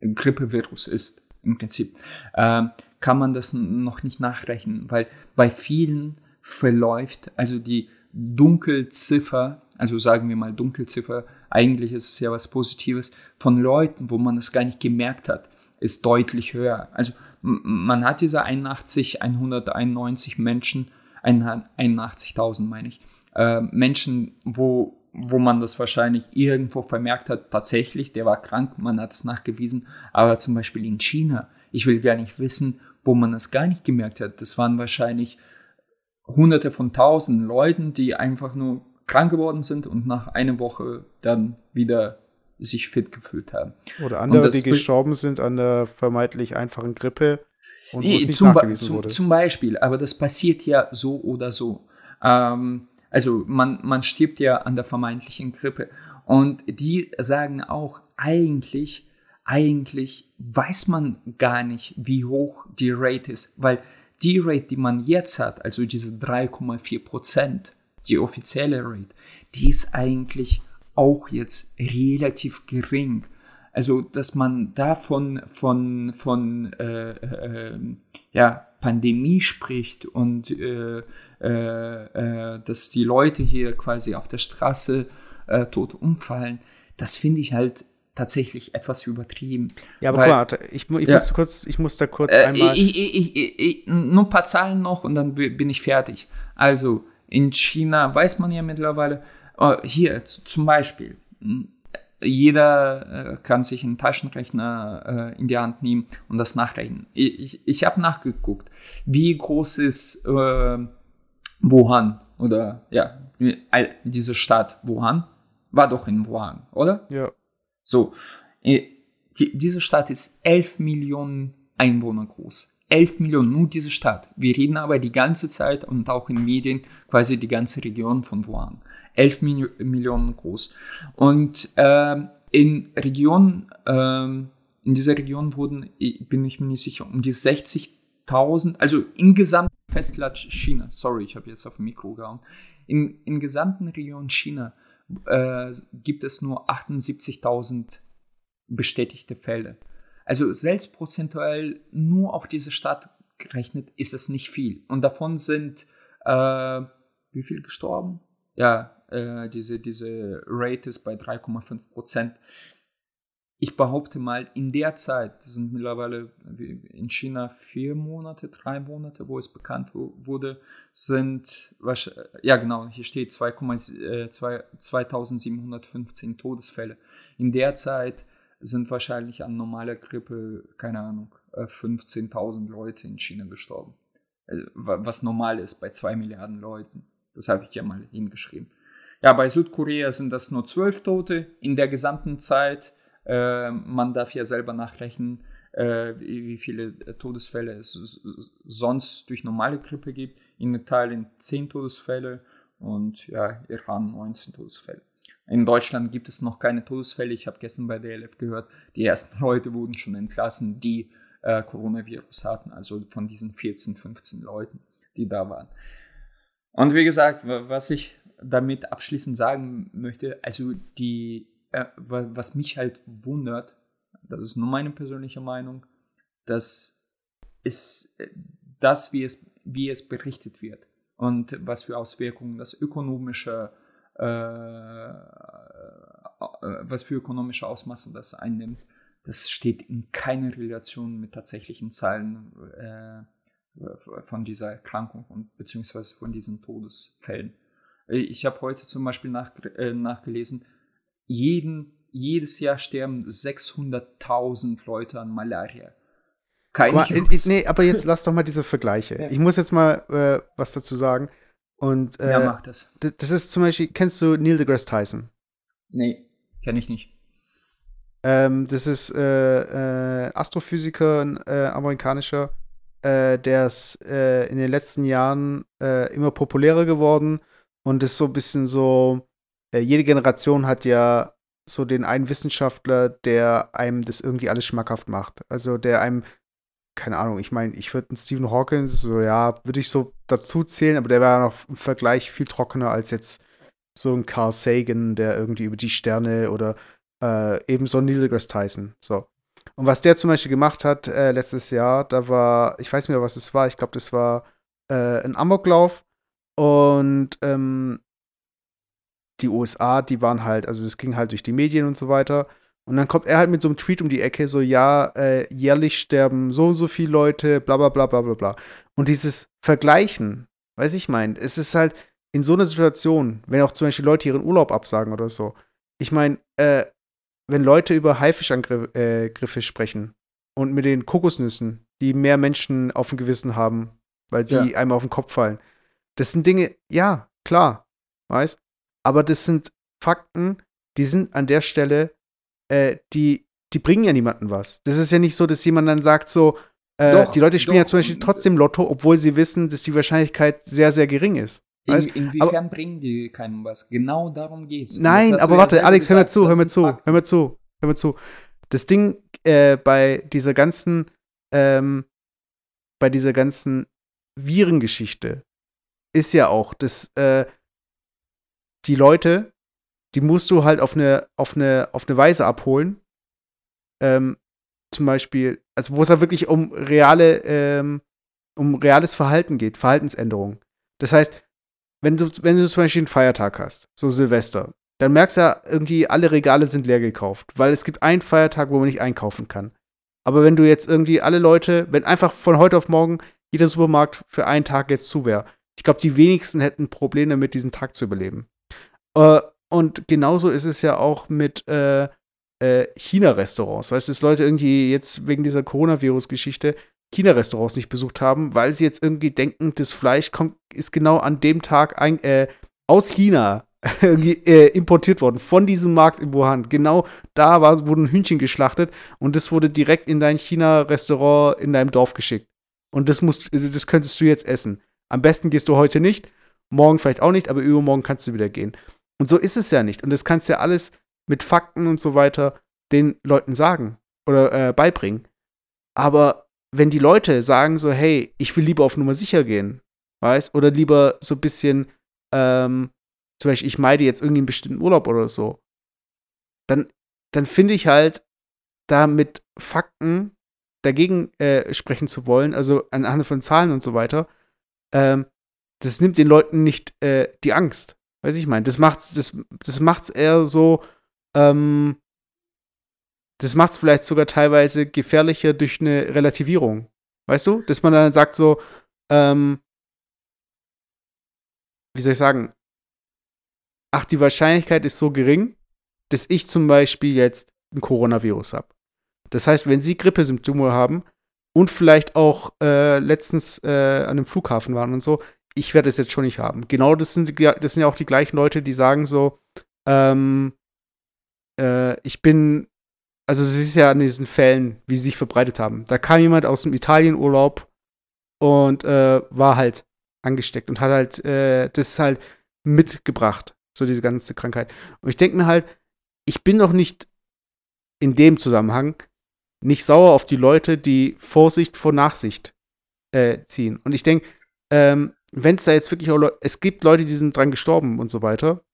Grippevirus ist, im Prinzip, äh, kann man das noch nicht nachrechnen, weil bei vielen verläuft, also die Dunkelziffer, also sagen wir mal Dunkelziffer, eigentlich ist es ja was Positives, von Leuten, wo man es gar nicht gemerkt hat, ist deutlich höher. Also man hat diese 81, 191 Menschen, 81.000 meine ich, äh, Menschen, wo, wo man das wahrscheinlich irgendwo vermerkt hat, tatsächlich, der war krank, man hat es nachgewiesen, aber zum Beispiel in China, ich will gar nicht wissen, wo man es gar nicht gemerkt hat. Das waren wahrscheinlich hunderte von tausend Leuten, die einfach nur krank geworden sind und nach einer Woche dann wieder sich fit gefühlt haben. Oder andere, die gestorben sind an der vermeintlich einfachen Grippe und nee, nicht zum, nachgewiesen zum, wurde. Zum Beispiel, aber das passiert ja so oder so. Ähm, also man, man stirbt ja an der vermeintlichen Grippe. Und die sagen auch, eigentlich eigentlich weiß man gar nicht, wie hoch die Rate ist, weil die Rate, die man jetzt hat, also diese 3,4 Prozent, die offizielle Rate, die ist eigentlich auch jetzt relativ gering. Also, dass man davon von, von äh, äh, ja, Pandemie spricht und äh, äh, äh, dass die Leute hier quasi auf der Straße äh, tot umfallen, das finde ich halt tatsächlich etwas übertrieben. Ja, aber weil, warte, ich, ich ja. muss kurz, ich muss da kurz äh, einmal. Ich, ich, nur ein paar Zahlen noch und dann bin ich fertig. Also in China weiß man ja mittlerweile, oh, hier zum Beispiel, hm, jeder äh, kann sich einen Taschenrechner äh, in die Hand nehmen und das nachrechnen. Ich, ich habe nachgeguckt, wie groß ist äh, Wuhan oder ja, diese Stadt Wuhan war doch in Wuhan, oder? Ja. So, äh, die, diese Stadt ist 11 Millionen Einwohner groß. 11 Millionen, nur diese Stadt. Wir reden aber die ganze Zeit und auch in Medien quasi die ganze Region von Wuhan. 11 Mil Millionen groß. Und äh, in Region, äh, in dieser Region wurden, bin ich mir nicht sicher, um die 60.000, also im gesamten Festland China, sorry, ich habe jetzt auf dem Mikro gehauen, in, in gesamten Region China äh, gibt es nur 78.000 bestätigte Fälle. Also selbst prozentuell nur auf diese Stadt gerechnet ist es nicht viel. Und davon sind äh, wie viel gestorben? Ja, äh, diese, diese Rate ist bei 3,5 Prozent ich behaupte mal, in der Zeit, das sind mittlerweile in China vier Monate, drei Monate, wo es bekannt wurde, sind, ja genau, hier steht 2715 äh, Todesfälle. In der Zeit sind wahrscheinlich an normaler Grippe, keine Ahnung, 15.000 äh, Leute in China gestorben. Also, was normal ist bei zwei Milliarden Leuten. Das habe ich ja mal hingeschrieben. Ja, bei Südkorea sind das nur zwölf Tote in der gesamten Zeit äh, man darf ja selber nachrechnen, äh, wie viele Todesfälle es sonst durch normale Grippe gibt. In Italien 10 Todesfälle und ja, Iran 19 Todesfälle. In Deutschland gibt es noch keine Todesfälle. Ich habe gestern bei der LF gehört, die ersten *laughs* Leute wurden schon entlassen, die äh, Coronavirus hatten, also von diesen 14, 15 Leuten, die da waren. Und wie gesagt, was ich damit abschließend sagen möchte, also die äh, was mich halt wundert, das ist nur meine persönliche Meinung, dass es das, wie es, wie es berichtet wird und was für Auswirkungen das ökonomische, äh, was für ökonomische Ausmaße das einnimmt, das steht in keiner Relation mit tatsächlichen Zahlen äh, von dieser Erkrankung und beziehungsweise von diesen Todesfällen. Ich habe heute zum Beispiel nach, äh, nachgelesen, jeden, jedes Jahr sterben 600.000 Leute an Malaria. Kein mal, ich, nee, aber jetzt lass doch mal diese Vergleiche. *laughs* Ja. Ich muss jetzt mal äh, was dazu sagen. Und, äh, ja, mach das. Das ist zum Beispiel, kennst du Neil deGrasse Tyson? Nee, kenne ich nicht. Ähm, das ist äh, äh, Astrophysiker, ein äh, amerikanischer, äh, der ist äh, in den letzten Jahren immer populärer geworden und ist so ein bisschen so, jede Generation hat ja so den einen Wissenschaftler, der einem das irgendwie alles schmackhaft macht. Also der einem, keine Ahnung, ich meine, ich würde einen Stephen Hawking, so ja, würde ich so dazu zählen, aber der war noch im Vergleich viel trockener als jetzt so ein Carl Sagan, der irgendwie über die Sterne oder äh, ebenso Neil deGrasse Tyson. So. Und was der zum Beispiel gemacht hat äh, letztes Jahr, da war, ich weiß nicht mehr, was es war, ich glaube, das war äh, ein Amoklauf und ähm, die USA, die waren halt, also es ging halt durch die Medien und so weiter. Und dann kommt er halt mit so einem Tweet um die Ecke, so, ja, äh, jährlich sterben so und so viele Leute, bla bla bla bla bla bla. Und dieses Vergleichen, weiß ich mein, es ist halt in so einer Situation, wenn auch zum Beispiel Leute ihren Urlaub absagen oder so. Ich meine, äh, wenn Leute über Haifischangriffe äh, sprechen und mit den Kokosnüssen, die mehr Menschen auf dem Gewissen haben, weil die ja. einmal auf den Kopf fallen. Das sind Dinge, ja, klar, weißt? Aber das sind Fakten, die sind an der Stelle, äh, die, die bringen ja niemandem was. Das ist ja nicht so, dass jemand dann sagt so, äh, doch, die Leute spielen doch. ja zum Beispiel trotzdem Lotto, obwohl sie wissen, dass die Wahrscheinlichkeit sehr, sehr gering ist. In, inwiefern aber, bringen die keinem was? Genau darum geht's. Nein, aber warte, Alex, gesagt, hör mir zu, hör mir zu, Fakten. hör mir zu, hör mir zu. Das Ding äh, bei dieser ganzen, ähm, bei dieser ganzen Virengeschichte ist ja auch, dass äh, die Leute, die musst du halt auf eine, auf eine, auf eine Weise abholen. Ähm, zum Beispiel, also wo es halt wirklich um reale, ähm, um reales Verhalten geht, Verhaltensänderungen. Das heißt, wenn du, wenn du zum Beispiel einen Feiertag hast, so Silvester, dann merkst du ja irgendwie, alle Regale sind leer gekauft, weil es gibt einen Feiertag, wo man nicht einkaufen kann. Aber wenn du jetzt irgendwie alle Leute, wenn einfach von heute auf morgen jeder Supermarkt für einen Tag jetzt zu wäre, ich glaube, die wenigsten hätten Probleme damit, diesen Tag zu überleben. Äh, und genauso ist es ja auch mit äh, äh, China-Restaurants. Weißt du, dass Leute irgendwie jetzt wegen dieser Coronavirus-Geschichte China-Restaurants nicht besucht haben, weil sie jetzt irgendwie denken, das Fleisch kommt, ist genau an dem Tag ein, äh, aus China *laughs* äh, importiert worden, von diesem Markt in Wuhan. Genau da war, wurde ein Hühnchen geschlachtet und das wurde direkt in dein China-Restaurant in deinem Dorf geschickt. Und das, musst, das könntest du jetzt essen. Am besten gehst du heute nicht, morgen vielleicht auch nicht, aber übermorgen kannst du wieder gehen. Und so ist es ja nicht. Und das kannst du ja alles mit Fakten und so weiter den Leuten sagen oder äh, beibringen. Aber wenn die Leute sagen so, hey, ich will lieber auf Nummer sicher gehen, weißt, oder lieber so ein bisschen, ähm, zum Beispiel, ich meide jetzt irgendwie einen bestimmten Urlaub oder so, dann, dann finde ich halt, da mit Fakten dagegen äh, sprechen zu wollen, also anhand von Zahlen und so weiter, ähm, das nimmt den Leuten nicht äh, die Angst. Weiß ich meine, das macht das, das macht's eher so, ähm, das macht es vielleicht sogar teilweise gefährlicher durch eine Relativierung. Weißt du? Dass man dann sagt so, ähm, wie soll ich sagen, ach, die Wahrscheinlichkeit ist so gering, dass ich zum Beispiel jetzt ein Coronavirus habe. Das heißt, wenn Sie Grippesymptome haben und vielleicht auch äh, letztens äh, an einem Flughafen waren und so, ich werde es jetzt schon nicht haben. Genau das sind, das sind ja auch die gleichen Leute, die sagen so, ähm, äh, ich bin also es ist ja an diesen Fällen, wie sie sich verbreitet haben. Da kam jemand aus dem Italienurlaub und äh, war halt angesteckt und hat halt äh, das halt mitgebracht, so diese ganze Krankheit. Und ich denke mir halt, ich bin doch nicht in dem Zusammenhang nicht sauer auf die Leute, die Vorsicht vor Nachsicht äh, ziehen. Und ich denke, ähm, wenn es da jetzt wirklich auch Leute, es gibt Leute, die sind dran gestorben und so weiter.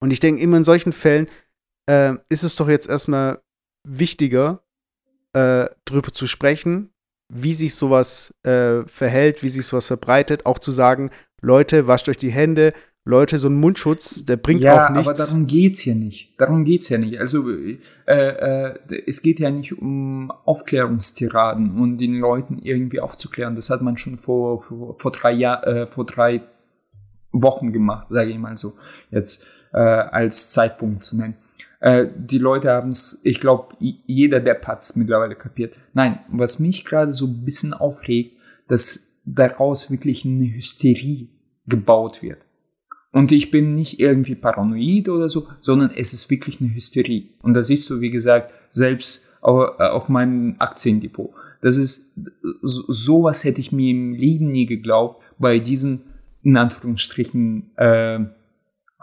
Und ich denke, immer in solchen Fällen äh, ist es doch jetzt erstmal wichtiger, äh, drüber zu sprechen, wie sich sowas äh, verhält, wie sich sowas verbreitet, auch zu sagen, Leute, wascht euch die Hände, Leute, so ein Mundschutz, der bringt ja, auch nichts. Ja, aber darum geht's hier nicht. Darum geht's ja nicht. Also äh, äh, es geht ja nicht um Aufklärungstiraden und den Leuten irgendwie aufzuklären. Das hat man schon vor vor, vor drei Jahr, äh, vor drei Wochen gemacht, sage ich mal so, jetzt äh, als Zeitpunkt zu nennen. Äh, die Leute haben es, ich glaube, jeder Depp hat es mittlerweile kapiert. Nein, was mich gerade so ein bisschen aufregt, dass daraus wirklich eine Hysterie gebaut wird. Und ich bin nicht irgendwie paranoid oder so, sondern es ist wirklich eine Hysterie. Und das siehst du, wie gesagt, selbst auf meinem Aktiendepot. Das ist, sowas hätte ich mir im Leben nie geglaubt bei diesen, in Anführungsstrichen, äh,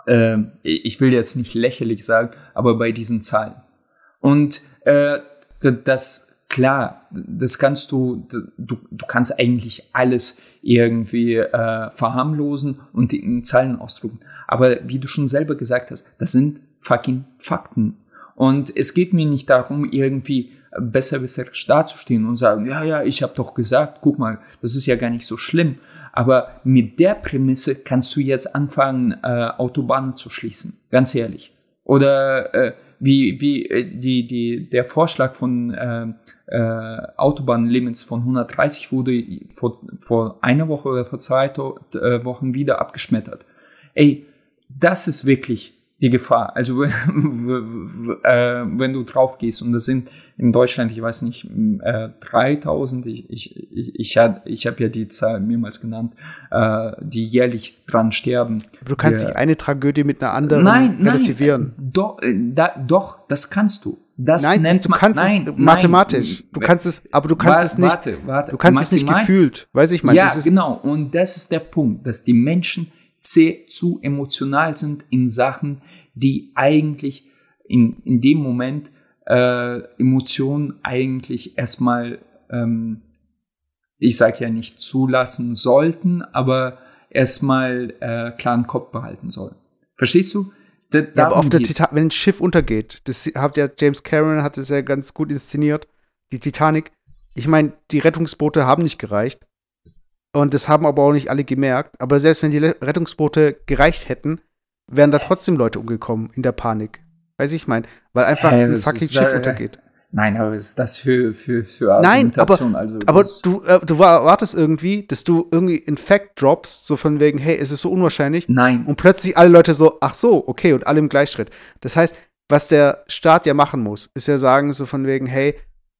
äh, ich will jetzt nicht lächerlich sagen, aber bei diesen Zahlen. Und äh, das, klar, das kannst du, du, du kannst eigentlich alles irgendwie äh, verharmlosen und in Zahlen ausdrücken. Aber wie du schon selber gesagt hast, das sind fucking Fakten. Und es geht mir nicht darum, irgendwie besser besser dazustehen und sagen, ja, ja, ich habe doch gesagt, guck mal, das ist ja gar nicht so schlimm. Aber mit der Prämisse kannst du jetzt anfangen, äh, Autobahnen zu schließen, ganz ehrlich. Oder äh, wie, wie äh, die, die, der Vorschlag von äh, äh, Autobahnlimits von 130 wurde vor, vor einer Woche oder vor zwei äh, Wochen wieder abgeschmettert. Ey, das ist wirklich die Gefahr. Also *laughs* äh, wenn du drauf gehst und das sind in Deutschland, ich weiß nicht, äh, 3000, ich, ich, ich, ich, ich habe ja die Zahl mehrmals genannt, äh, die jährlich dran sterben. Du kannst nicht eine Tragödie mit einer anderen nein, relativieren. Nein, doch, äh, da, doch, das kannst du. Das nein, nennt du man, kannst nein, es mathematisch. Nein. Du kannst es, aber du kannst Warte, es nicht. Warte, warte. Du kannst es nicht gefühlt. Weiß ich mal. Ja, genau. Und das ist der Punkt, dass die Menschen zu emotional sind in Sachen, die eigentlich in, in dem Moment äh, Emotionen eigentlich erstmal, ähm, ich sage ja nicht zulassen sollten, aber erstmal äh, klaren Kopf behalten sollen. Verstehst du? Ja, aber auf der. Titan wenn ein Schiff untergeht, das hat ja James Cameron hat es ja ganz gut inszeniert, die Titanic. Ich meine, die Rettungsboote haben nicht gereicht. Und das haben aber auch nicht alle gemerkt. Aber selbst wenn die Rettungsboote gereicht hätten, wären da trotzdem Leute umgekommen in der Panik. Weiß ich mein, weil einfach Hä, ein fucking Schiff äh, untergeht. Nein, aber ist das für, für, für Nein, aber- also, Aber du, äh, du erwartest irgendwie, dass du irgendwie in Fact droppst, so von wegen, hey, es ist so unwahrscheinlich. Nein, Und plötzlich alle Leute so, ach so, okay, und alle im Gleichschritt. Das heißt, was der Staat ja machen muss, ist ja sagen, so von wegen, hey,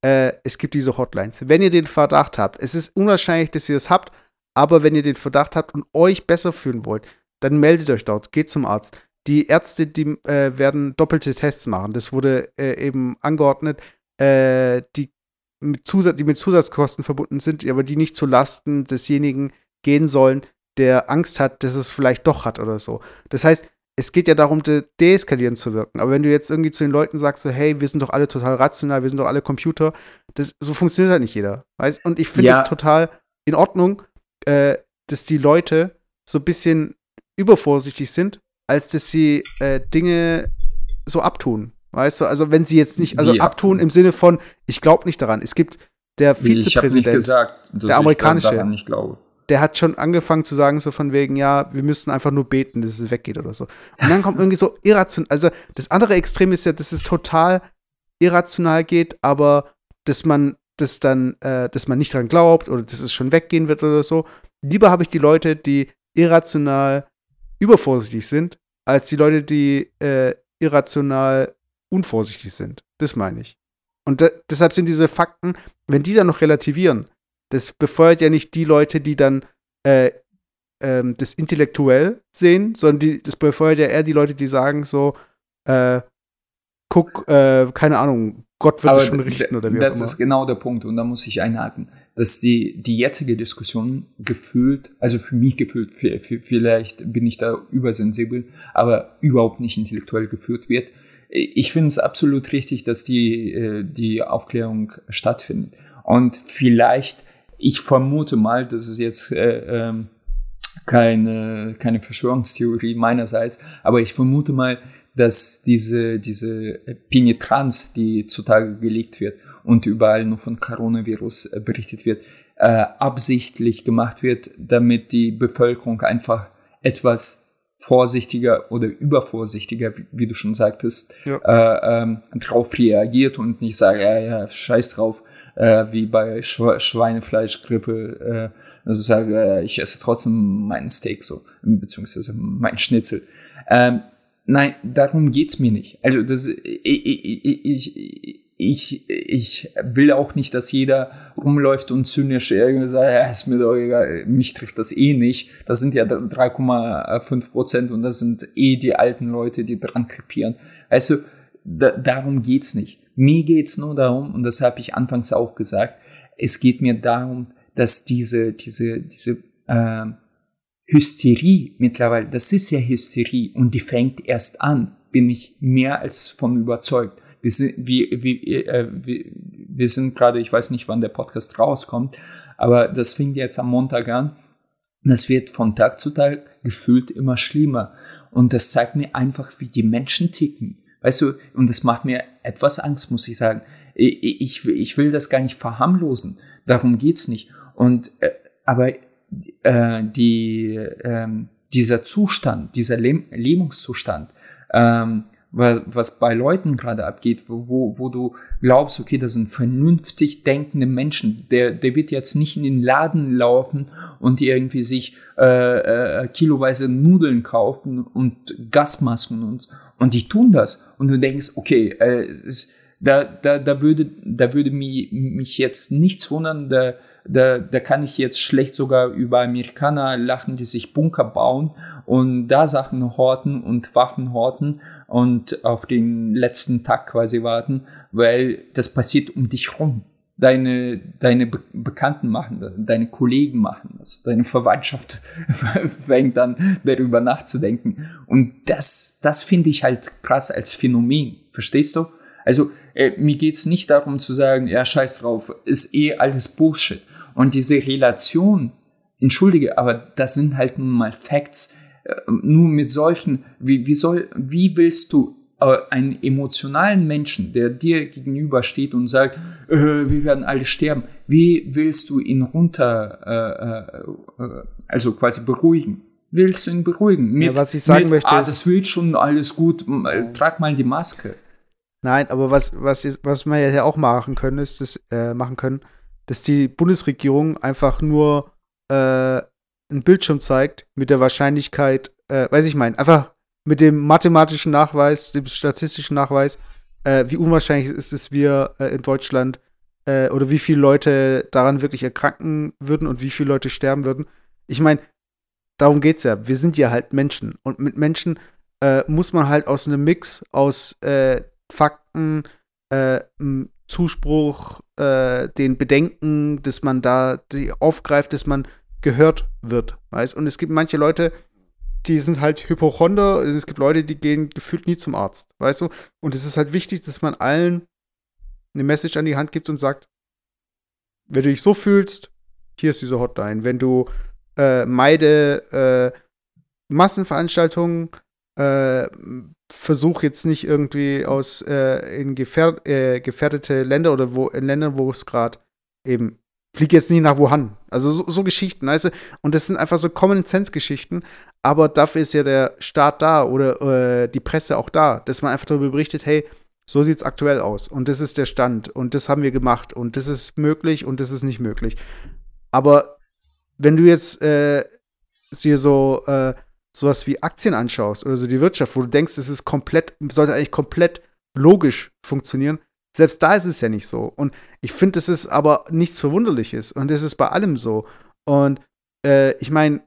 äh, es gibt diese Hotlines. Wenn ihr den Verdacht habt, es ist unwahrscheinlich, dass ihr das habt, aber wenn ihr den Verdacht habt und euch besser fühlen wollt, dann meldet euch dort, geht zum Arzt. Die Ärzte, die äh, werden doppelte Tests machen. Das wurde äh, eben angeordnet, äh, die, mit Zusatz, die mit Zusatzkosten verbunden sind, aber die nicht zu Lasten desjenigen gehen sollen, der Angst hat, dass es vielleicht doch hat oder so. Das heißt, es geht ja darum, de deeskalierend zu wirken. Aber wenn du jetzt irgendwie zu den Leuten sagst, so, hey, wir sind doch alle total rational, wir sind doch alle Computer, das, so funktioniert halt nicht jeder. Weißt? Und ich finde es Ja. total in Ordnung, äh, dass die Leute so ein bisschen übervorsichtig sind, als dass sie äh, Dinge so abtun. Weißt du, also wenn sie jetzt nicht, also Wie abtun im Sinne von, ich glaube nicht daran. Es gibt der Vizepräsident, gesagt, der amerikanische. der hat schon angefangen zu sagen, so von wegen, ja, wir müssten einfach nur beten, dass es weggeht oder so. Und dann kommt irgendwie so irrational, also das andere Extrem ist ja, dass es total irrational geht, aber dass man das dann, äh, dass man nicht dran glaubt oder dass es schon weggehen wird oder so. Lieber habe ich die Leute, die irrational übervorsichtig sind, als die Leute, die äh, irrational unvorsichtig sind. Das meine ich. Und de deshalb sind diese Fakten, wenn die dann noch relativieren, das befeuert ja nicht die Leute, die dann äh, ähm, das intellektuell sehen, sondern die, das befeuert ja eher die Leute, die sagen so, äh, guck, äh, keine Ahnung, Gott wird es schon richten oder wie das auch immer. ist genau der Punkt und da muss ich einhaken, dass die, die jetzige Diskussion gefühlt, also für mich gefühlt, vielleicht bin ich da übersensibel, aber überhaupt nicht intellektuell geführt wird. Ich finde es absolut richtig, dass die, äh, die Aufklärung stattfindet. Und vielleicht, ich vermute mal, das ist jetzt äh, ähm, keine, keine Verschwörungstheorie meinerseits, aber ich vermute mal, dass diese, diese Penetranz, die zutage gelegt wird und überall nur von Coronavirus äh, berichtet wird, äh, absichtlich gemacht wird, damit die Bevölkerung einfach etwas vorsichtiger oder übervorsichtiger, wie, wie du schon sagtest, Ja. äh, ähm, drauf reagiert und nicht sagt, ja, ja, scheiß drauf, äh, wie bei Schwe Schweinefleischgrippe, äh, also sage, äh, ich esse trotzdem meinen Steak so, beziehungsweise meinen Schnitzel. Ähm, nein, darum geht's mir nicht. Also das, ich, ich, ich, ich, ich will auch nicht, dass jeder rumläuft und zynisch irgendwie sagt, ja, ist mir doch egal, mich trifft das eh nicht. Das sind ja 3,5 Prozent und das sind eh die alten Leute, die dran krepieren. Also da, darum geht's nicht. Mir geht's nur darum, und das habe ich anfangs auch gesagt, es geht mir darum, dass diese, diese, diese äh, Hysterie mittlerweile, das ist ja Hysterie und die fängt erst an, bin ich mehr als von überzeugt. Wir sind, wie, wie, äh, wir, wir sind gerade, ich weiß nicht, wann der Podcast rauskommt, aber das fing jetzt am Montag an. Das wird von Tag zu Tag gefühlt immer schlimmer. Und das zeigt mir einfach, wie die Menschen ticken. Weißt du, und das macht mir etwas Angst, muss ich sagen. Ich, ich, ich will das gar nicht verharmlosen. Darum geht's nicht. Und, äh, aber äh, die, äh, dieser Zustand, dieser Leb Lebenszustand, ähm, was bei Leuten gerade abgeht, wo, wo du glaubst, okay, das sind vernünftig denkende Menschen, der, der wird jetzt nicht in den Laden laufen und irgendwie sich äh, äh, kiloweise Nudeln kaufen und Gasmasken und, und die tun das. Und du denkst, okay, äh, es, da, da, da würde, da würde mich, mich jetzt nichts wundern, da, da, da kann ich jetzt schlecht sogar über Amerikaner lachen, die sich Bunker bauen und da Sachen horten und Waffen horten und auf den letzten Tag quasi warten, weil das passiert um dich rum. Deine, deine Be Bekannten machen das, deine Kollegen machen das, deine Verwandtschaft *laughs* fängt an, darüber nachzudenken. Und das, das finde ich halt krass als Phänomen. Verstehst du? Also, äh, mir geht's nicht darum zu sagen, ja, scheiß drauf, ist eh alles Bullshit. Und diese Relation, entschuldige, aber das sind halt nun mal Facts, nur mit solchen, wie, wie soll, wie willst du äh, einen emotionalen Menschen, der dir gegenübersteht und sagt, äh, wir werden alle sterben, wie willst du ihn runter, äh, äh, also quasi beruhigen? Willst du ihn beruhigen? Mit, ja, was ich sagen mit, möchte, ah, das wird schon alles gut, trag mal die Maske. Nein, aber was, was, ist, was wir ja auch machen können, ist, das, äh, machen können, dass die Bundesregierung einfach nur äh, einen Bildschirm zeigt mit der Wahrscheinlichkeit, äh, weiß ich mein, einfach mit dem mathematischen Nachweis, dem statistischen Nachweis, äh, wie unwahrscheinlich ist es, wir äh, in Deutschland äh, oder wie viele Leute daran wirklich erkranken würden und wie viele Leute sterben würden. Ich meine, darum geht's ja. Wir sind ja halt Menschen und mit Menschen äh, muss man halt aus einem Mix aus äh, Fakten, Zuspruch, den Bedenken, dass man da die aufgreift, dass man gehört wird, weißt? Und es gibt manche Leute, die sind halt Hypochonder, es gibt Leute, die gehen gefühlt nie zum Arzt, weißt du? Und es ist halt wichtig, dass man allen eine Message an die Hand gibt und sagt, wenn du dich so fühlst, hier ist diese Hotline. Wenn du äh, meide äh, Massenveranstaltungen, äh, versuch jetzt nicht irgendwie aus äh, in gefähr äh, gefährdete Länder oder wo in Ländern, wo es gerade eben flieg jetzt nicht nach Wuhan. Also so, so Geschichten, weißt du? Und das sind einfach so Common-Sense-Geschichten, aber dafür ist ja der Staat da oder äh, die Presse auch da, dass man einfach darüber berichtet, hey, so sieht es aktuell aus und das ist der Stand und das haben wir gemacht und das ist möglich und das ist nicht möglich. Aber wenn du jetzt äh, dir so äh, sowas wie Aktien anschaust oder so die Wirtschaft, wo du denkst, es ist komplett, sollte eigentlich komplett logisch funktionieren, selbst da ist es ja nicht so. Und ich finde, es ist aber nichts Verwunderliches. Und es ist bei allem so. Und äh, ich meine,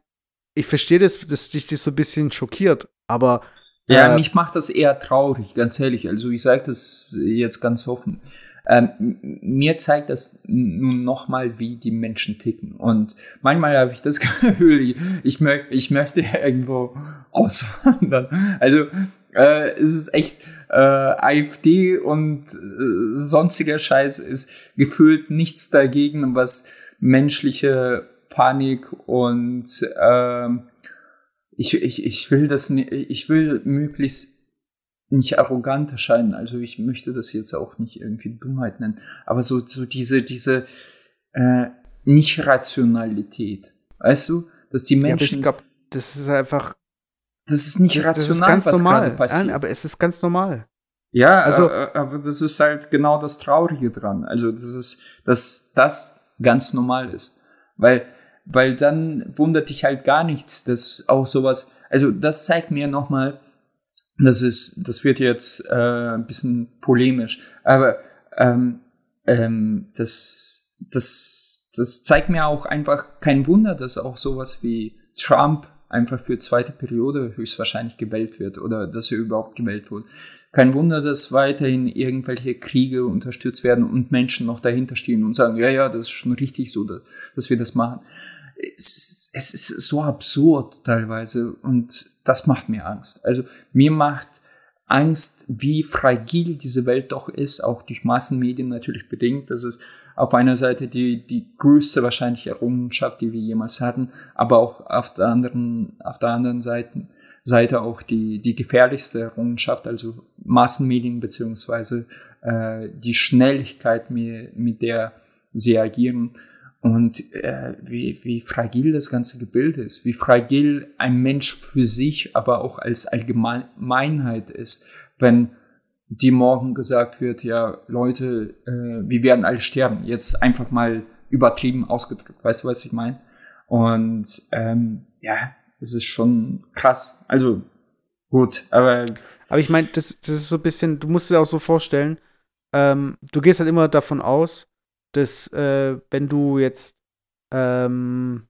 ich verstehe das, dass dich das so ein bisschen schockiert, aber. Äh, ja, mich macht das eher traurig, ganz ehrlich. Also ich sage das jetzt ganz offen. Ähm, mir zeigt das nun nochmal, wie die Menschen ticken. Und manchmal habe ich das *laughs* Gefühl, ich, ich, mö ich möchte *laughs* irgendwo auswandern. Also äh, es ist echt, äh, AfD und äh, sonstiger Scheiß ist gefühlt nichts dagegen, was menschliche Panik und äh, ich, ich, ich will das nicht, ich will möglichst nicht arrogant erscheinen, also ich möchte das jetzt auch nicht irgendwie Dummheit nennen, aber so, so diese, diese äh, Nicht-Rationalität, weißt du, dass die Menschen. Ja, ich glaube, das ist einfach das ist nicht rational, das ist ganz was normal. gerade passiert. Nein, aber es ist ganz normal. Ja, also, äh, aber das ist halt genau das Traurige dran. Also, das ist, dass das ganz normal ist. Weil, weil dann wundert dich halt gar nichts, dass auch sowas, also das zeigt mir nochmal, das ist, das wird jetzt äh, ein bisschen polemisch, aber ähm, ähm, das, das, das zeigt mir auch einfach kein Wunder, dass auch sowas wie Trump einfach für zweite Periode höchstwahrscheinlich gewählt wird oder dass er überhaupt gewählt wurde. Kein Wunder, dass weiterhin irgendwelche Kriege unterstützt werden und Menschen noch dahinter stehen und sagen, ja, ja, das ist schon richtig so, dass wir das machen. Es ist, es ist so absurd teilweise und das macht mir Angst. Also mir macht Angst, wie fragil diese Welt doch ist, auch durch Massenmedien natürlich bedingt. Das ist auf einer Seite die, die größte wahrscheinlich Errungenschaft, die wir jemals hatten, aber auch auf der anderen, auf der anderen Seite, Seite auch die, die gefährlichste Errungenschaft, also Massenmedien beziehungsweise äh, die Schnelligkeit, mit, mit der sie agieren. Und äh, wie, wie fragil das ganze Gebilde ist, wie fragil ein Mensch für sich, aber auch als Allgemeinheit ist, wenn die morgen gesagt wird, ja, Leute, äh, wir werden alle sterben. Jetzt einfach mal übertrieben ausgedrückt. Weißt du, was ich meine? Und ähm, ja, es ist schon krass. Also gut, aber. Aber ich meine, das, das ist so ein bisschen, du musst es auch so vorstellen, ähm, du gehst halt immer davon aus, dass äh, wenn du jetzt ähm,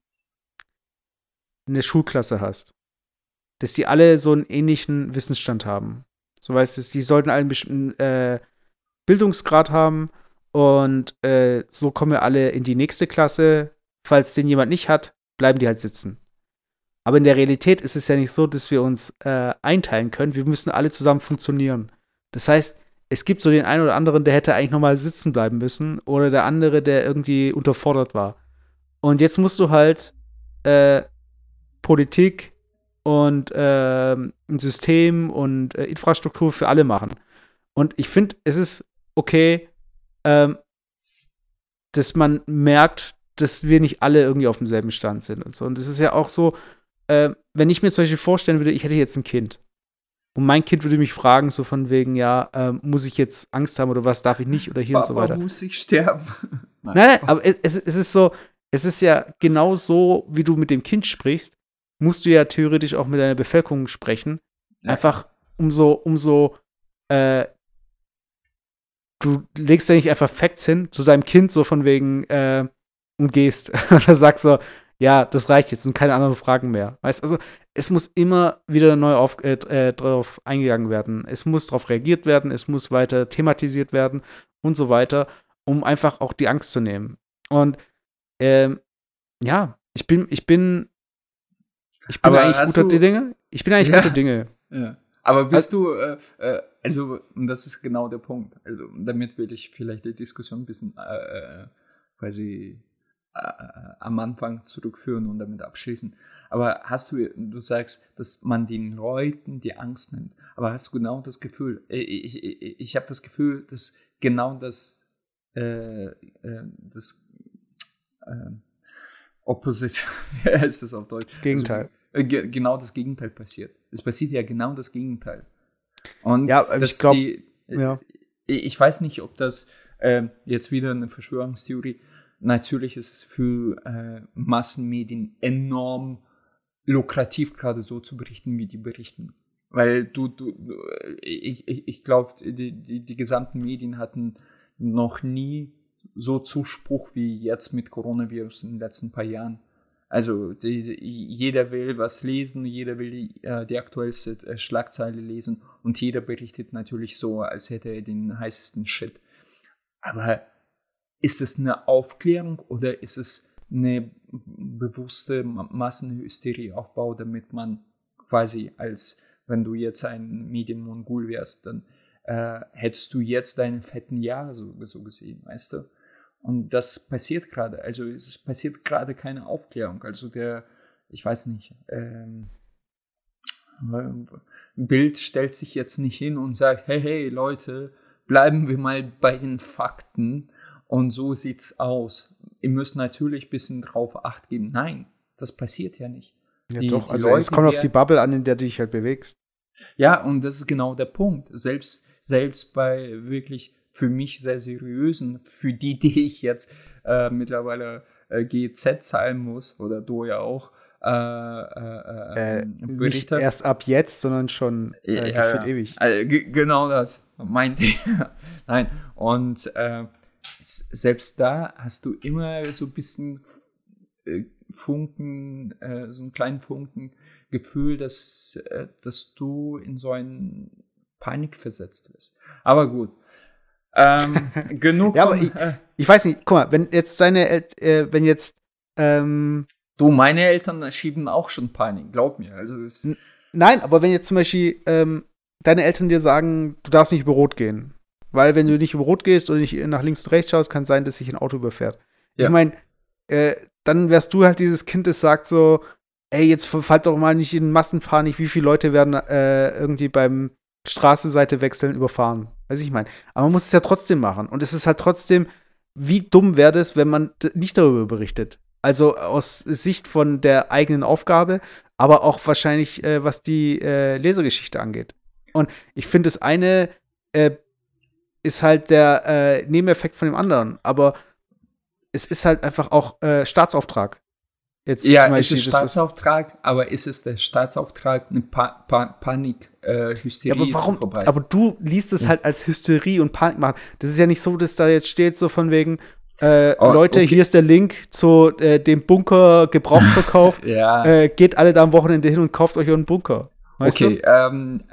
eine Schulklasse hast, dass die alle so einen ähnlichen Wissensstand haben. So weißt du, die sollten einen bestimmten äh, Bildungsgrad haben und äh, so kommen wir alle in die nächste Klasse. Falls den jemand nicht hat, bleiben die halt sitzen. Aber in der Realität ist es ja nicht so, dass wir uns äh, einteilen können. Wir müssen alle zusammen funktionieren. Das heißt, es gibt so den einen oder anderen, der hätte eigentlich nochmal sitzen bleiben müssen oder der andere, der irgendwie unterfordert war. Und jetzt musst du halt äh, Politik und äh, ein System und äh, Infrastruktur für alle machen. Und ich finde, es ist okay, ähm, dass man merkt, dass wir nicht alle irgendwie auf demselben Stand sind und so. Und es ist ja auch so, äh, wenn ich mir zum Beispiel vorstellen würde, ich hätte jetzt ein Kind. Und mein Kind würde mich fragen, so von wegen, ja, ähm, muss ich jetzt Angst haben oder was darf ich nicht oder hier Papa und so weiter. muss ich sterben. nein, nein, *laughs* nein aber es, es, ist so, es ist ja genau so, wie du mit dem Kind sprichst, musst du ja theoretisch auch mit deiner Bevölkerung sprechen. Ja. Einfach umso, umso, äh, du legst ja nicht einfach Facts hin zu seinem Kind, so von wegen, äh, und gehst. *laughs* Oder sagst so, ja, das reicht jetzt und keine anderen Fragen mehr. Weißt also, es muss immer wieder neu auf, äh, äh, drauf eingegangen werden. Es muss darauf reagiert werden, es muss weiter thematisiert werden und so weiter, um einfach auch die Angst zu nehmen. Und ähm, ja, ich bin, ich bin ich bin aber eigentlich guter du, Dinge. Ich bin eigentlich ja, gute Dinge. Ja. Aber bist also, du, äh, äh, also, und das ist genau der Punkt. Also, damit will ich vielleicht die Diskussion ein bisschen äh, äh quasi äh, am Anfang zurückführen und damit abschließen. Aber hast du, du sagst, dass man den Leuten die Angst nimmt. Aber hast du genau das Gefühl, äh, ich, ich, ich habe das Gefühl, dass genau das, äh, das äh, Opposite, *laughs* wie heißt das auf Deutsch? Das Gegenteil. Also, äh, genau das Gegenteil passiert. Es passiert ja genau das Gegenteil. Und ja, ich glaube, äh, ja. ich weiß nicht, ob das äh, jetzt wieder eine Verschwörungstheorie. Natürlich ist es für äh, Massenmedien enorm lukrativ, gerade so zu berichten, wie die berichten. Weil du, du, ich, ich, ich glaube, die, die, die gesamten Medien hatten noch nie so Zuspruch wie jetzt mit Coronavirus in den letzten paar Jahren. Also die, jeder will was lesen, jeder will die, äh, die aktuellste äh, Schlagzeile lesen und jeder berichtet natürlich so, als hätte er den heißesten Shit. Aber ist es eine Aufklärung oder ist es eine bewusste Massenhysterie-Aufbau, damit man quasi als, wenn du jetzt ein Medienmongol wärst, dann äh, hättest du jetzt deine fetten Jahre so, so gesehen, weißt du? Und das passiert gerade. Also es passiert gerade keine Aufklärung. Also der, ich weiß nicht, ähm, Bild stellt sich jetzt nicht hin und sagt, hey, hey, Leute, bleiben wir mal bei den Fakten und so sieht's aus. Ihr müsst natürlich ein bisschen drauf acht geben. Nein, das passiert ja nicht. Ja, die, doch, die also Leute, es kommt auf die Bubble an, in der du dich halt bewegst. Ja, und das ist genau der Punkt. Selbst, selbst bei wirklich für mich sehr seriösen, für die, die ich jetzt äh, mittlerweile äh, GZ zahlen muss, oder du ja auch, äh, äh, äh, nicht erst ab jetzt, sondern schon äh, ja, ewig. genau das meinte ich. *laughs* Nein, und äh, selbst da hast du immer so ein bisschen äh, Funken, äh, so einen kleinen Funken Gefühl, dass, äh, dass du in so einen Panik versetzt wirst. Aber gut. Ähm, *laughs* genug. ja, aber ich, äh, ich, weiß nicht, guck mal, wenn jetzt deine, äh, wenn jetzt ähm, Du, meine Eltern schieben auch schon Panik, glaub mir. Also Nein, aber wenn jetzt zum Beispiel ähm, deine Eltern dir sagen, du darfst nicht über Rot gehen, weil wenn du nicht über Rot gehst oder nicht nach links und rechts schaust, kann es sein, dass sich ein Auto überfährt. Ja. Ich meine, äh, dann wärst du halt dieses Kind, das sagt so, ey, jetzt fallt doch mal nicht in Massenpanik, wie viele Leute werden äh, irgendwie beim Straßenseite wechseln überfahren. Weiß ich meine. Aber man muss es ja trotzdem machen. Und es ist halt trotzdem, wie dumm wäre das, wenn man nicht darüber berichtet. Also aus Sicht von der eigenen Aufgabe, aber auch wahrscheinlich, äh, was die äh, Lesergeschichte angeht. Und ich finde, das eine äh, ist halt der äh, Nebeneffekt von dem anderen. Aber es ist halt einfach auch äh, Staatsauftrag. Jetzt ja, es ist Staatsauftrag, aber ist es der Staatsauftrag, eine pa pa Panik, äh, Hysterie ja, aber warum, zu verbreiten? Aber du liest es ja. halt als Hysterie und Panik machen. Das ist ja nicht so, dass da jetzt steht, so von wegen, äh, oh, Leute, okay. hier ist der Link zu äh, dem Bunker Gebrauchverkauf. *laughs* ja. Äh, geht alle da am Wochenende hin und kauft euch euren Bunker. Weißt okay, ähm,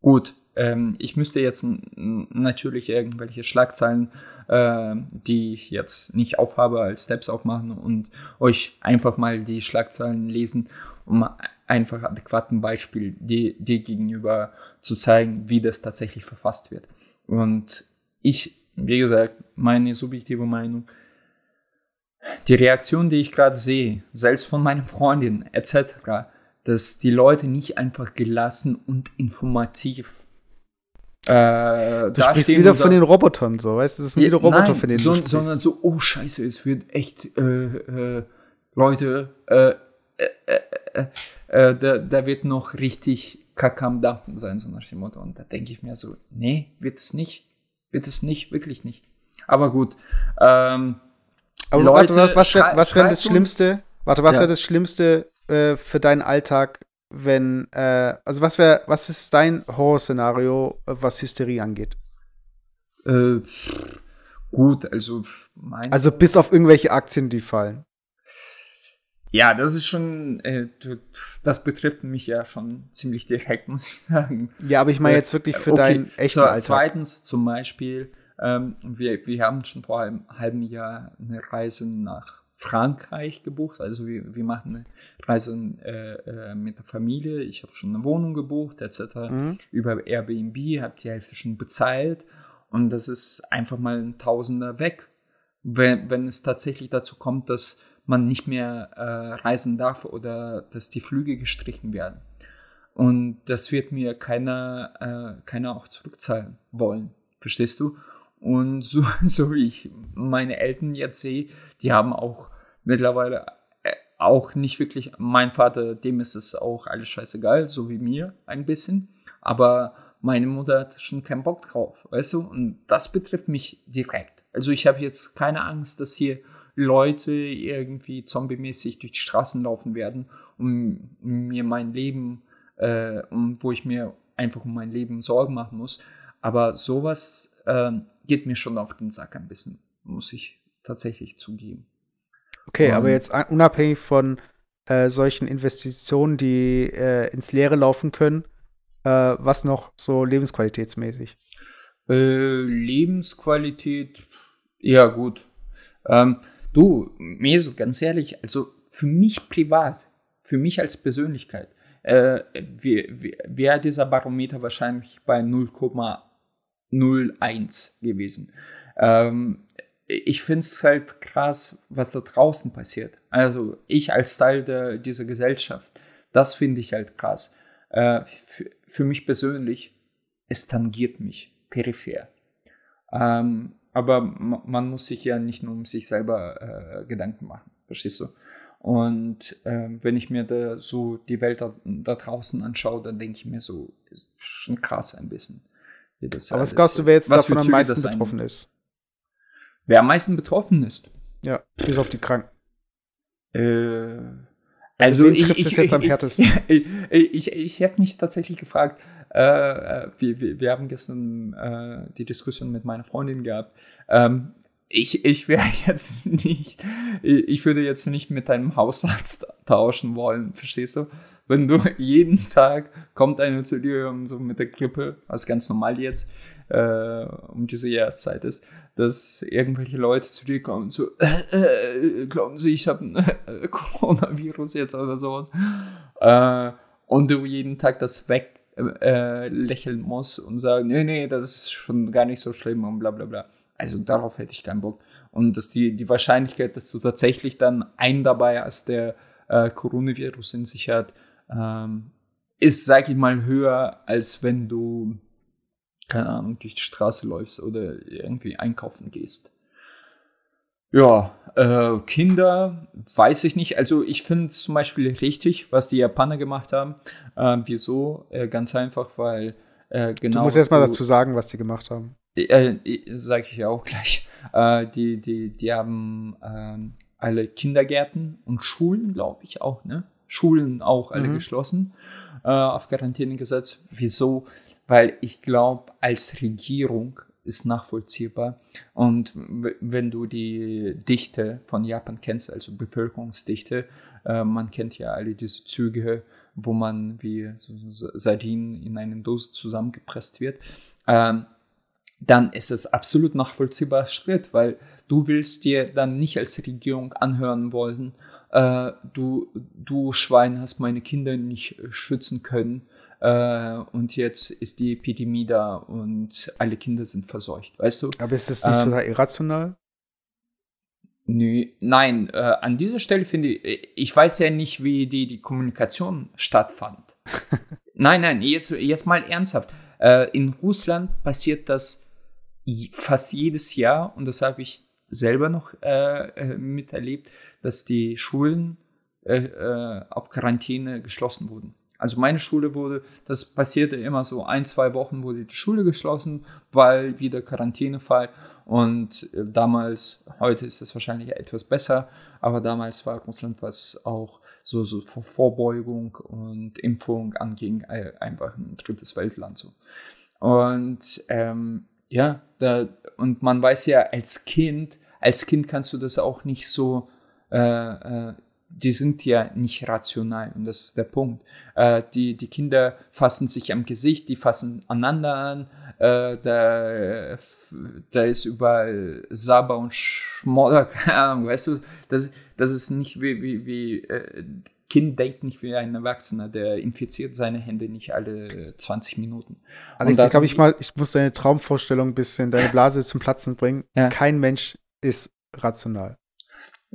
gut. Ähm, ich müsste jetzt natürlich irgendwelche Schlagzeilen äh, die ich jetzt nicht aufhabe, als Steps aufmachen und euch einfach mal die Schlagzeilen lesen, um einfach adäquaten Beispiel dir, gegenüber zu zeigen, wie das tatsächlich verfasst wird. Und ich, wie gesagt, meine subjektive Meinung, die Reaktion, die ich gerade sehe, selbst von meinen Freundinnen etc., dass die Leute nicht einfach gelassen und informativ äh, du sprichst wieder von den Robotern, so, weißt du? Das sind wieder Roboter, nein, von denen so, du Sondern so, oh Scheiße, es wird echt, äh, äh, Leute, äh, äh, äh, äh, da, da wird noch richtig Kack am Dampfen sein, so nach dem Motto. Und da denke ich mir so, nee, wird es nicht. Wird es nicht, wirklich nicht. Aber gut. Ähm, Aber Leute, warte, was, was, was wäre das Schlimmste? Warte, was ja. wäre das Schlimmste äh, für deinen Alltag, wenn, äh, also was wäre, was ist dein Horrorszenario, was Hysterie angeht? Äh, gut, also mein Also bis auf irgendwelche Aktien, die fallen. Ja, das ist schon, äh, das betrifft mich ja schon ziemlich direkt, *laughs* muss ich sagen. Ja, aber ich meine jetzt wirklich für okay. deinen echten Alltag. Zweitens zum Beispiel, ähm, wir, wir haben schon vor einem halben Jahr eine Reise nach Frankreich gebucht. Also wir, wir machen eine Reise äh, äh, mit der Familie. Ich habe schon eine Wohnung gebucht etc. Mhm. Über Airbnb, habe die Hälfte schon bezahlt. Und das ist einfach mal ein Tausender weg. Wenn, wenn es tatsächlich dazu kommt, dass man nicht mehr äh, reisen darf oder dass die Flüge gestrichen werden. Und das wird mir keiner, äh, keiner auch zurückzahlen wollen. Verstehst du? Und *laughs* so, so wie ich meine Eltern jetzt sehe, die haben auch mittlerweile äh, auch nicht wirklich, mein Vater, dem ist es auch alles scheißegal, so wie mir ein bisschen. Aber meine Mutter hat schon keinen Bock drauf, weißt du? Und das betrifft mich direkt. Also ich habe jetzt keine Angst, dass hier Leute irgendwie zombie-mäßig durch die Straßen laufen werden, um, mir mein Leben, äh, um, wo ich mir einfach um mein Leben Sorgen machen muss. Aber sowas äh, geht mir schon auf den Sack ein bisschen, muss ich tatsächlich zugeben. Okay, aber jetzt unabhängig von äh, solchen Investitionen, die äh, ins Leere laufen können, äh, was noch so lebensqualitätsmäßig? Äh, Lebensqualität, ja gut. Ähm, du, Meso, ganz ehrlich, also für mich privat, für mich als Persönlichkeit, äh, wäre dieser Barometer wahrscheinlich bei 0,01 gewesen. Ähm, ich finde es halt krass, was da draußen passiert. Also ich als Teil der, dieser Gesellschaft, das finde ich halt krass. Äh, für mich persönlich, es tangiert mich peripher. Ähm, aber man muss sich ja nicht nur um sich selber äh, Gedanken machen, verstehst du? Und äh, wenn ich mir da so die Welt da, da draußen anschaue, dann denke ich mir so, ist schon krass ein bisschen. Aber was glaubst du, wer jetzt davon am meisten betroffen ist? Wer am meisten betroffen ist? Ja, bis auf die Kranken. Äh, Also, also ich, ich, jetzt am härtesten. *laughs* Ich, ich, ich, habe mich tatsächlich gefragt, äh, äh, wir, wir, wir haben gestern äh, die Diskussion mit meiner Freundin gehabt. Ähm, ich, ich wäre *laughs* jetzt nicht, ich würde jetzt nicht mit deinem Hausarzt tauschen wollen, verstehst du? Wenn du *laughs* jeden Tag kommt einer zu dir um, so mit der Grippe, was ganz normal jetzt äh, um diese Jahreszeit ist, dass irgendwelche Leute zu dir kommen und so, äh, äh, glauben Sie, ich habe ein äh, Coronavirus jetzt oder sowas. Äh, und du jeden Tag das weg äh, lächeln musst und sagen, nee, nee, das ist schon gar nicht so schlimm und bla bla bla. Also darauf hätte ich keinen Bock. Und dass die, die Wahrscheinlichkeit, dass du tatsächlich dann einen dabei hast, der äh, Coronavirus in sich hat, ähm, ist, sag ich mal, höher, als wenn du, keine Ahnung, durch die Straße läufst oder irgendwie einkaufen gehst. Ja, äh, Kinder, weiß ich nicht. Also ich finde es zum Beispiel richtig, was die Japaner gemacht haben. Äh, wieso? Äh, ganz einfach, weil äh, genau. Du musst erst mal dazu sagen, was die gemacht haben. Äh, Sage ich ja auch gleich. Äh, die, die, die haben ähm, alle Kindergärten und Schulen, glaube ich, auch, ne? Schulen auch alle mhm. geschlossen, äh, auf Quarantäne gesetzt. Wieso? Weil ich glaube, als Regierung ist nachvollziehbar. Und wenn du die Dichte von Japan kennst, also Bevölkerungsdichte, äh, man kennt ja alle diese Züge, wo man wie Sardinen in einen Dose zusammengepresst wird. Ähm, dann ist es absolut nachvollziehbarer Schritt, weil du willst dir dann nicht als Regierung anhören wollen, äh, du, du Schwein hast meine Kinder nicht schützen können äh, und jetzt ist die Epidemie da und alle Kinder sind verseucht, weißt du? Aber ist das nicht ähm, total irrational? Nö, nein, äh, an dieser Stelle finde ich, ich weiß ja nicht, wie die, die Kommunikation stattfand. *laughs* nein, nein, jetzt, jetzt mal ernsthaft. Äh, in Russland passiert das fast jedes Jahr und das habe ich selber noch äh, äh, miterlebt, dass die Schulen äh, äh, auf Quarantäne geschlossen wurden. Also meine Schule wurde, das passierte immer so ein, zwei Wochen wurde die Schule geschlossen, weil wieder Quarantänefall. Und äh, damals, heute ist es wahrscheinlich etwas besser, aber damals war Russland, was auch so, so Vorbeugung und Impfung anging, einfach ein drittes Weltland so. Und ähm, ja, da, und man weiß ja als Kind, als Kind kannst du das auch nicht so äh, äh, die sind ja nicht rational und das ist der Punkt. Äh, die, die Kinder fassen sich am Gesicht, die fassen aneinander an, äh, da, da ist überall Saber und Schmodder, *laughs* keine Ahnung, weißt du, das, das ist nicht wie, wie, wie äh, Kind denkt nicht wie ein Erwachsener, der infiziert seine Hände nicht alle 20 Minuten. Alex, ich glaube, ich mal, ich muss deine Traumvorstellung ein bisschen, deine Blase zum Platzen bringen. Ja. Kein Mensch ist rational.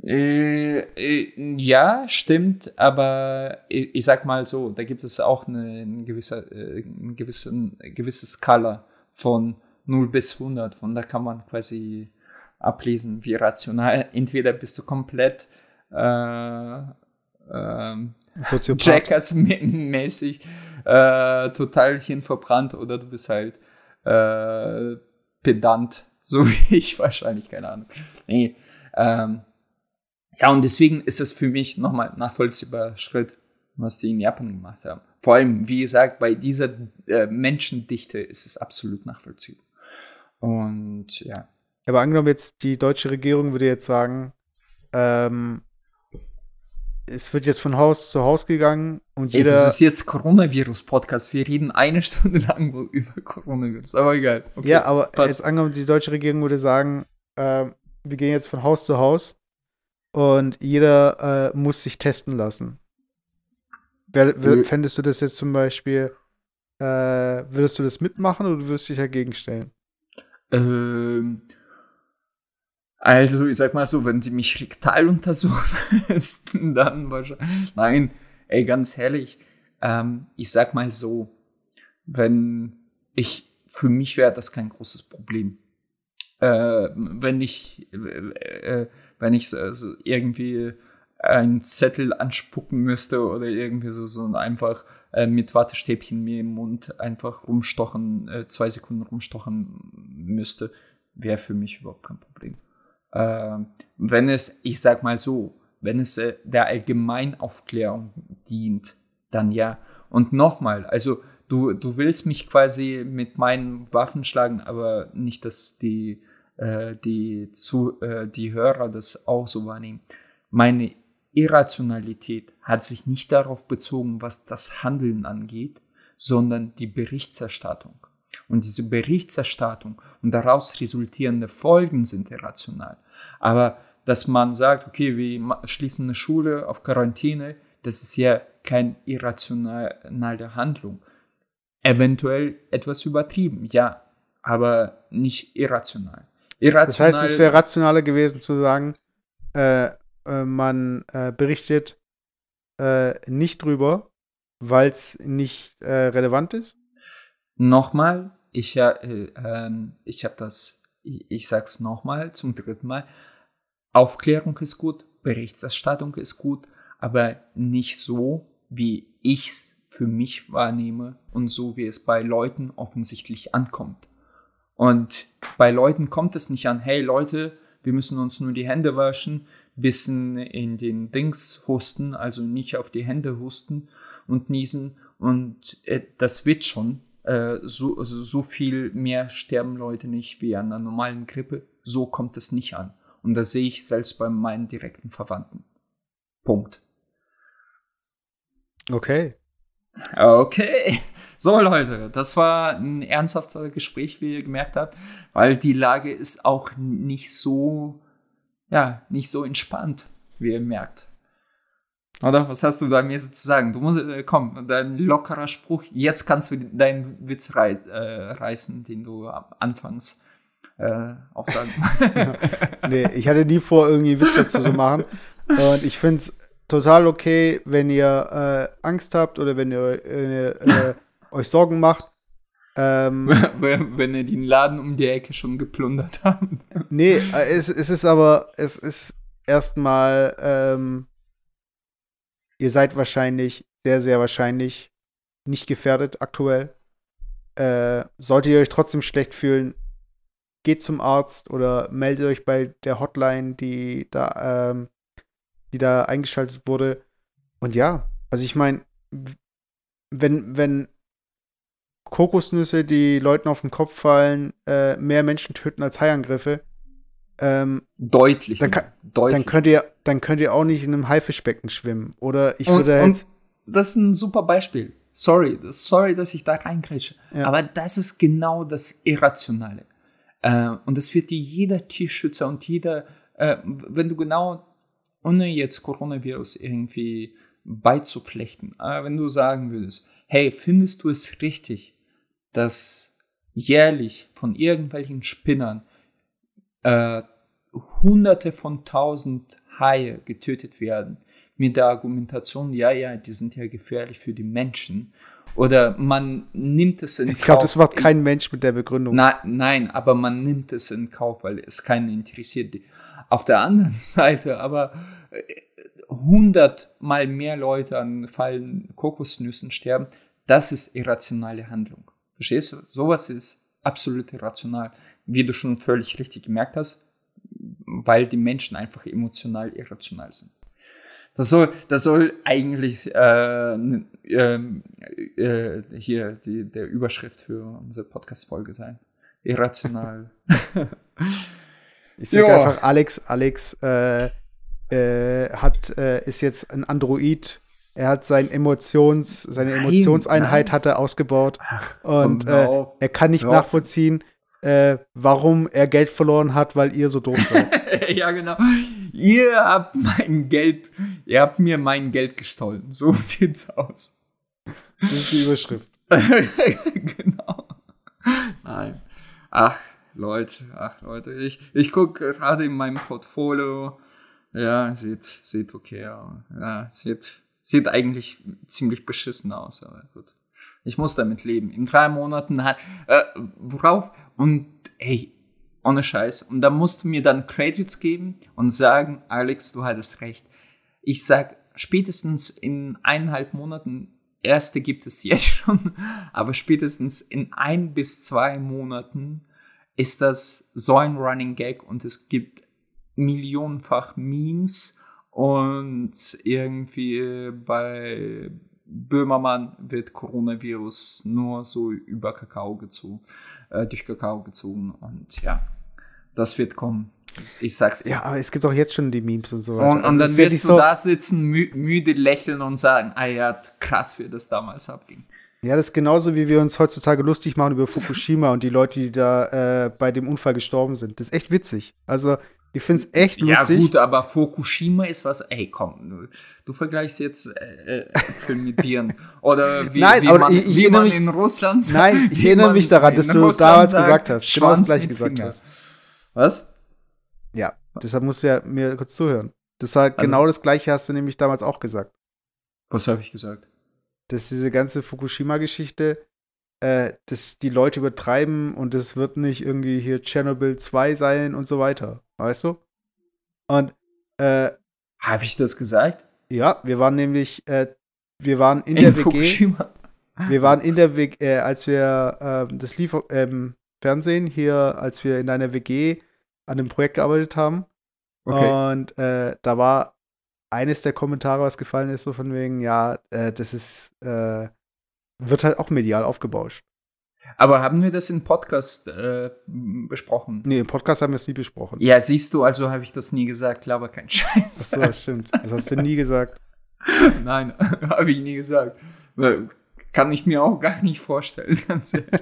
Äh, äh, ja, stimmt, aber ich, ich, sag mal so, da gibt es auch eine, eine gewisse, äh, eine gewisse, eine gewisse Skala von 0 bis 100. Von da kann man quasi ablesen, wie rational. Entweder bist du komplett äh, äh, Jackass-mäßig äh, total hinverbrannt oder du bist halt äh, pedant, *laughs* so wie ich wahrscheinlich, keine Ahnung. Nee, ähm, ja, und deswegen ist es für mich nochmal ein nachvollziehbarer Schritt, was die in Japan gemacht haben. Vor allem, wie gesagt, bei dieser äh, Menschendichte ist es absolut nachvollziehbar. Und ja. Aber angenommen jetzt, die deutsche Regierung würde jetzt sagen, ähm, es wird jetzt von Haus zu Haus gegangen und jeder. Ey, das ist jetzt Coronavirus-Podcast. Wir reden eine *laughs* Stunde lang über Coronavirus, aber egal. Okay, ja, aber passt. jetzt angenommen, die deutsche Regierung würde sagen, äh, wir gehen jetzt von Haus zu Haus und jeder äh, muss sich testen lassen. Wer, wer, fändest du das jetzt zum Beispiel, äh, würdest du das mitmachen oder würdest du dich dagegen stellen? Ähm, also, ich sag mal so, wenn sie mich rektal untersuchen *laughs* dann wahrscheinlich. Nein, ey, ganz ehrlich, ähm, ich sag mal so, wenn ich, für mich wäre das kein großes Problem. Äh, wenn ich, äh, äh wenn ich so irgendwie einen Zettel anspucken müsste oder irgendwie so, so einfach äh, mit Wattestäbchen mir im Mund einfach rumstochen, äh, zwei Sekunden rumstochen müsste, wäre für mich überhaupt kein Problem. Äh, wenn es, ich sag mal so, wenn es äh, der Allgemeinaufklärung dient, dann ja. Und nochmal, also du, du willst mich quasi mit meinen Waffen schlagen, aber nicht, dass die, äh, die, zu, äh, die Hörer das auch so wahrnehmen. Meine Irrationalität hat sich nicht darauf bezogen, was das Handeln angeht, sondern die Berichterstattung. Und diese Berichterstattung und daraus resultierende Folgen sind irrational. Aber dass man sagt, okay, wir schließen eine Schule auf Quarantäne, das ist ja keine irrationale Handlung. Eventuell etwas übertrieben, ja, aber nicht irrational. irrational das heißt, es wäre rationaler gewesen zu sagen, äh, äh, man äh, berichtet äh, nicht drüber, weil es nicht äh, relevant ist? Nochmal, ich, äh, ähm, ich habe das, ich, ich sag's nochmal zum dritten Mal. Aufklärung ist gut, Berichterstattung ist gut, aber nicht so, wie ich's für mich wahrnehme und so, wie es bei Leuten offensichtlich ankommt. Und bei Leuten kommt es nicht an, hey Leute, wir müssen uns nur die Hände waschen, bisschen in den Dings husten, also nicht auf die Hände husten und niesen und äh, das wird schon. Äh, so, so viel mehr sterben Leute nicht wie an einer normalen Grippe. So kommt es nicht an. Und das sehe ich selbst bei meinen direkten Verwandten. Punkt. Okay. Okay. So, Leute, das war ein ernsthafter Gespräch, wie ihr gemerkt habt, weil die Lage ist auch nicht so, ja, nicht so entspannt, wie ihr merkt. Oder? Was hast du da mir zu sagen? Du musst, äh, komm, dein lockerer Spruch, jetzt kannst du deinen Witz rei äh, reißen, den du anfangs äh, aufsagen. *laughs* nee, ich hatte nie vor, irgendwie Witze zu machen. Und ich finde es total okay, wenn ihr äh, Angst habt oder wenn ihr äh, euch Sorgen macht. Ähm, *laughs* wenn ihr den Laden um die Ecke schon geplundert habt. nee, äh, es, es ist aber, es ist erstmal, ähm, ihr seid wahrscheinlich, sehr, sehr wahrscheinlich nicht gefährdet aktuell. Äh, solltet ihr euch trotzdem schlecht fühlen, geht zum Arzt oder meldet euch bei der Hotline, die da, ähm, die da eingeschaltet wurde. Und ja, also ich meine, wenn, wenn Kokosnüsse, die Leuten auf den Kopf fallen, äh, mehr Menschen töten als Haiangriffe, ähm, deutlich, dann, kann, deutlich. Dann könnt ihr, dann könnt ihr auch nicht in einem Haifischbecken schwimmen. Oder ich und, würde halt. Und das ist ein super Beispiel. Sorry, sorry, dass ich da reingrätsche. Ja. Aber das ist genau das Irrationale. Äh, und das wird dir jeder Tierschützer und jeder, äh, wenn du genau, ohne jetzt Coronavirus irgendwie beizuflechten, äh, wenn du sagen würdest, hey, findest du es richtig, dass jährlich von irgendwelchen Spinnern äh, hunderte von tausend Haie getötet werden, mit der Argumentation, ja, ja, die sind ja gefährlich für die Menschen oder man nimmt es in ich Kauf. Ich glaube, das macht kein Mensch mit der Begründung. Na, nein, aber man nimmt es in Kauf, weil es keinen interessiert. Auf der anderen *laughs* Seite aber äh, hundertmal mehr Leute an Fallen Kokosnüssen sterben, das ist irrationale Handlung. Verstehst du? Sowas ist absolut irrational. Wie du schon völlig richtig gemerkt hast, weil die Menschen einfach emotional irrational sind. Das soll, das soll eigentlich äh, äh, äh, hier die, der Überschrift für unsere Podcast-Folge sein. Irrational. ich sag jo. einfach, Alex, Alex äh, äh, hat, äh, ist jetzt ein Android. Er hat sein Emotions, seine nein, Emotionseinheit nein. hat er ausgebaut. Ach, und er kann nicht nachvollziehen, warum er Geld verloren hat, weil ihr so doof seid. *laughs* ja, genau ihr habt mein Geld, ihr habt mir mein Geld gestohlen. So *laughs* sieht's aus. Das ist die Überschrift. *laughs* genau. Nein. Ach, Leute, ach, Leute, ich, ich gucke gerade in meinem Portfolio. Ja, sieht, sieht okay aus. Ja, sieht, sieht eigentlich ziemlich beschissen aus, aber gut. Ich muss damit leben. In drei Monaten hat, äh, worauf? Und, ey, ohne Scheiß. Und da musst du mir dann Credits geben und sagen, Alex, du hattest recht. Ich sag, spätestens in eineinhalb Monaten, erste gibt es jetzt *laughs* schon, aber spätestens in ein bis zwei Monaten ist das so ein Running Gag und es gibt millionenfach Memes Und irgendwie bei Böhmermann wird Coronavirus nur so über Kakao gezogen, äh, durch Kakao gezogen. Und ja, das wird kommen. Ich sag's dir. Ja, aber es gibt auch jetzt schon die Memes und so weiter. Und, also und dann wirst du so da sitzen, mü müde lächeln und sagen, ah ja, krass, wie das damals abging. Ja, das ist genauso, wie wir uns heutzutage lustig machen über Fukushima und die Leute, die da äh, bei dem Unfall gestorben sind. Das ist echt witzig. Also, ich finde es echt lustig. Ja, gut, aber Fukushima ist was, ey, komm, du, vergleichst jetzt äh, äh Äpfel mit Bieren. Oder wie, nein, wie man, ich, ich wie man mich, in Russland sagt. Nein, ich erinnere mich daran, dass du damals sagt, gesagt hast. Genau das gleiche gesagt Finger. hast. Was? Ja, deshalb musst du ja mir kurz zuhören. Das halt also, genau das gleiche hast du nämlich damals auch gesagt. Was habe ich gesagt? dass diese ganze Fukushima-Geschichte, äh, dass die Leute übertreiben und es wird nicht irgendwie hier Chernobyl 2 sein und so weiter. Weißt du? Und äh, habe ich das gesagt? Ja, wir waren nämlich, äh, wir waren in, in der Fukushima. WG. Wir waren in der WG, äh, als wir, äh, das lief im Fernsehen hier, als wir in einer WG an dem Projekt gearbeitet haben. Okay. Und äh, da war eines der Kommentare, was gefallen ist, so von wegen, ja, äh, das ist, äh, wird halt auch medial aufgebauscht. Aber haben wir das im Podcast äh, besprochen? Nee, im Podcast haben wir es nie besprochen. Ja, siehst du, also habe ich das nie gesagt, aber kein Scheiß. Ach so, das stimmt. Das hast du nie gesagt. *laughs* Nein, *laughs* habe ich nie gesagt. Kann ich mir auch gar nicht vorstellen, *laughs* ganz ehrlich.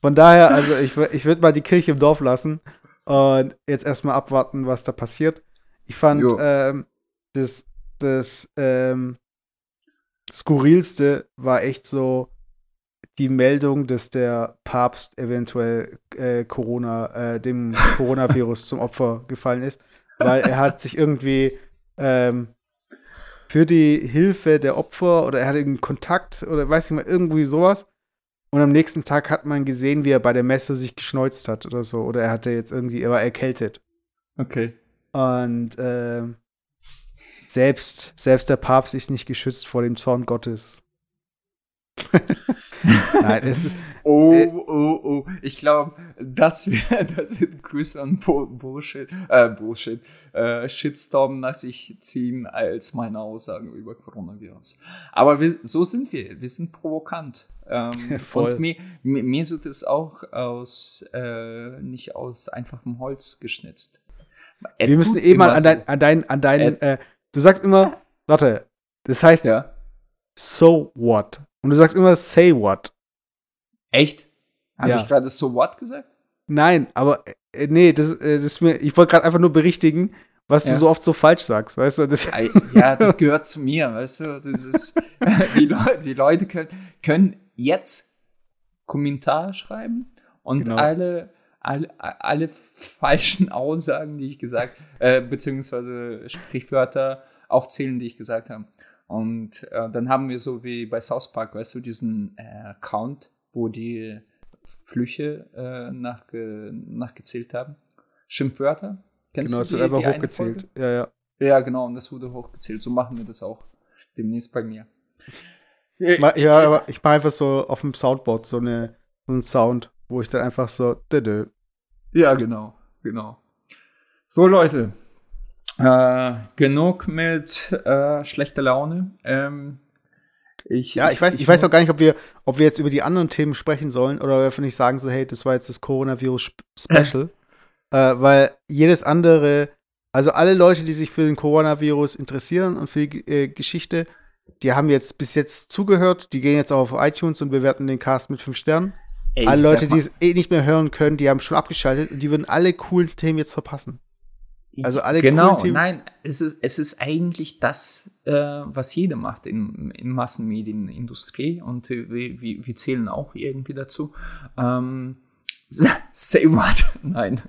Von daher, also ich, ich würde mal die Kirche im Dorf lassen und jetzt erstmal abwarten, was da passiert. Ich fand ähm, das, das ähm, Skurrilste war echt so die Meldung, dass der Papst eventuell äh, Corona, äh, dem Coronavirus zum Opfer gefallen ist, weil er hat sich irgendwie ähm, für die Hilfe der Opfer oder er hatte einen Kontakt oder weiß ich mal, irgendwie sowas. Und am nächsten Tag hat man gesehen, wie er bei der Messe sich geschneuzt hat oder so. Oder er hatte jetzt irgendwie, er war erkältet. Okay. Und äh, selbst, selbst der Papst ist nicht geschützt vor dem Zorn Gottes. *laughs* Nein, es ist. Oh, äh, oh, oh. Ich glaube, das, wär, *laughs* das wird größeren Bullshit, äh, Bullshit, äh, Shitstorm nach sich ziehen als meine Aussagen über Coronavirus. Aber wir, so sind wir. Wir sind provokant. Ähm. *laughs* Und mir, mir, mir wird es auch aus, äh, nicht aus einfachem Holz geschnitzt. Er wir müssen eh mal an dein, an dein, an dein, äh, du sagst immer, warte, das heißt, ja. so what? Und du sagst immer, say what. Echt? Habe ja. ich gerade so what gesagt? Nein, aber äh, nee, das, äh, das ist mir, ich wollte gerade einfach nur berichtigen, was ja. du so oft so falsch sagst, weißt du? Das ja, das *laughs* gehört zu mir, weißt du? Das ist, *laughs* die, Le die Leute können, können jetzt Kommentare schreiben und genau. alle alle, alle falschen Aussagen, die ich gesagt, äh, beziehungsweise Sprichwörter aufzählen, die ich gesagt habe. Und äh, dann haben wir so wie bei South Park, weißt du, diesen äh, Count, wo die Flüche äh, nachge nachgezählt haben. Schimpfwörter. Kennst genau, es wird einfach hochgezählt. Ja, ja. Ja, genau, und das wurde hochgezählt. So machen wir das auch demnächst bei mir. Ja, aber ich mache einfach so auf dem Soundboard so, eine, so einen Sound, wo ich dann einfach so. Dö, ja, genau, genau. So, Leute. Äh, genug mit äh, schlechter Laune. Ähm, ich, ja, ich weiß, ich, ich weiß auch gar nicht, ob wir, ob wir jetzt über die anderen Themen sprechen sollen oder ob wir nicht sagen so, hey, das war jetzt das Coronavirus-Special. *laughs* äh, weil jedes andere, also alle Leute, die sich für den Coronavirus interessieren und für die äh, Geschichte, die haben jetzt bis jetzt zugehört, die gehen jetzt auch auf iTunes und bewerten den Cast mit fünf Sternen. Ey, alle Leute, die es eh nicht mehr hören können, die haben schon abgeschaltet und die würden alle coolen Themen jetzt verpassen. Also alle genau, coolen Themen. Nein, es ist, es ist eigentlich das, äh, was jeder macht in, in Massenmedienindustrie und äh, wir, wir, zählen auch irgendwie dazu. Ähm, *laughs* say what? *laughs* Nein.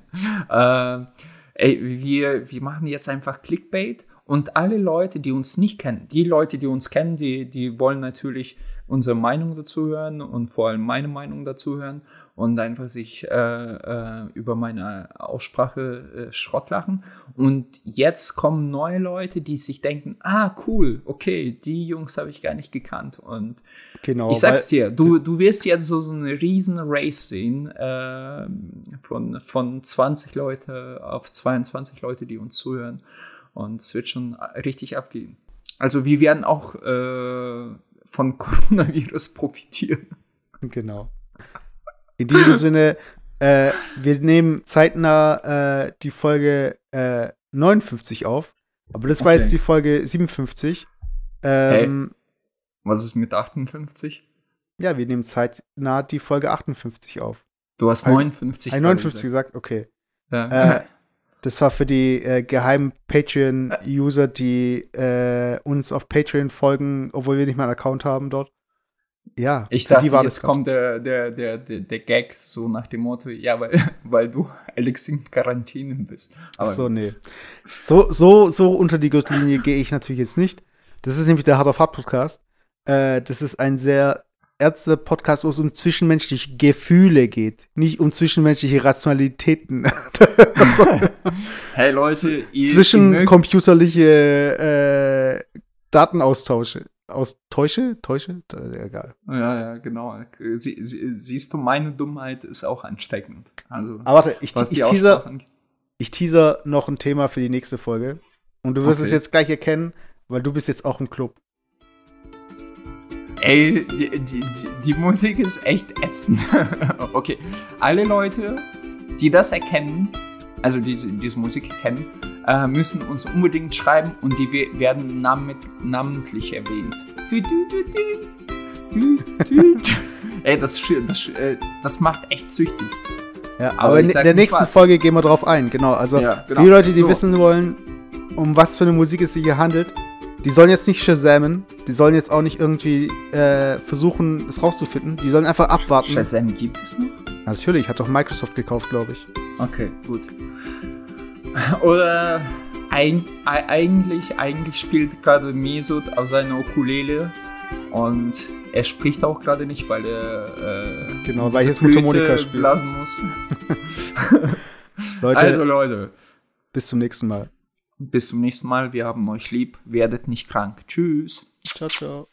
Äh, ey, wir, wir machen jetzt einfach Clickbait und alle Leute, die uns nicht kennen, die Leute, die uns kennen, die, die wollen natürlich unsere Meinung dazu hören und vor allem meine Meinung dazu hören und einfach sich äh, äh, über meine Aussprache äh, Schrott lachen. Und jetzt kommen neue Leute, die sich denken, ah, cool, okay, die Jungs habe ich gar nicht gekannt. Und genau, ich sag's dir, du, du wirst jetzt so, so eine riesen Race sehen äh, von, von 20 Leute auf 22 Leute, die uns zuhören. Und es wird schon richtig abgehen. Also wir werden auch äh, von Coronavirus *laughs* profitieren. Genau. In diesem *laughs* Sinne, äh, wir nehmen zeitnah äh, die Folge äh, 59 auf. Aber das war Okay. jetzt die Folge 57. Ähm, Was ist mit 58? Ja, wir nehmen zeitnah die Folge 58 auf. Du hast Ein- 59 Ein gerade 59 gesagt, okay. gesagt. Ja. Äh, *laughs* das war für die äh, geheimen Patreon-User, die äh, uns auf Patreon folgen, obwohl wir nicht mal einen Account haben dort. Ja, Ich dachte, die war jetzt kommt der, der, der, der, der Gag so nach dem Motto, ja, weil, *laughs* weil du Alex in Quarantäne bist. Ach so, nee. So, so, so unter die Gürtellinie gehe ich natürlich jetzt nicht. Das ist nämlich der Hard of Hard Podcast. Äh, das ist ein sehr Ärzte-Podcast, wo es um zwischenmenschliche Gefühle geht, nicht um zwischenmenschliche Rationalitäten. *laughs* Hey Leute, ihr, Zwischen ihr computerliche äh, Datenaustausche. Austäusche? Täusche? Äh, Egal. ja, ja, genau. Sie, sie, siehst du, meine Dummheit ist auch ansteckend. Also, Aber warte, ich, ich, teaser, ich teaser noch ein Thema für die nächste Folge. Und du wirst Okay. es jetzt gleich erkennen, weil du bist jetzt auch im Club. Ey, die, die, die, die Musik ist echt ätzend. *laughs* okay, alle Leute, die das erkennen, also diese, diese Musik kennen, äh, müssen uns unbedingt schreiben und die we- werden namentlich, namentlich erwähnt. *laughs* Ey, das, das, äh, das macht echt süchtig. Ja, Aber aber, in der nächsten was. Folge gehen wir drauf ein. Genau, also Ja, genau. für die Leute, die So. wissen wollen, um was für eine Musik es sich hier handelt, die sollen jetzt nicht shazamen, die sollen jetzt auch nicht irgendwie äh, versuchen, es rauszufinden. Die sollen einfach abwarten. Shazam gibt es noch? Natürlich, hat doch Microsoft gekauft, glaube ich. Okay, gut. Oder eig ei- eigentlich, eigentlich spielt gerade Mesut auf seiner Ukulele und er spricht auch gerade nicht, weil er äh, Genau, weil jetzt Mundharmonika spielt. blasen muss. *laughs* Leute, Also Leute, bis zum nächsten Mal. Bis zum nächsten Mal. Wir haben euch lieb. Werdet nicht krank. Tschüss. Ciao, ciao.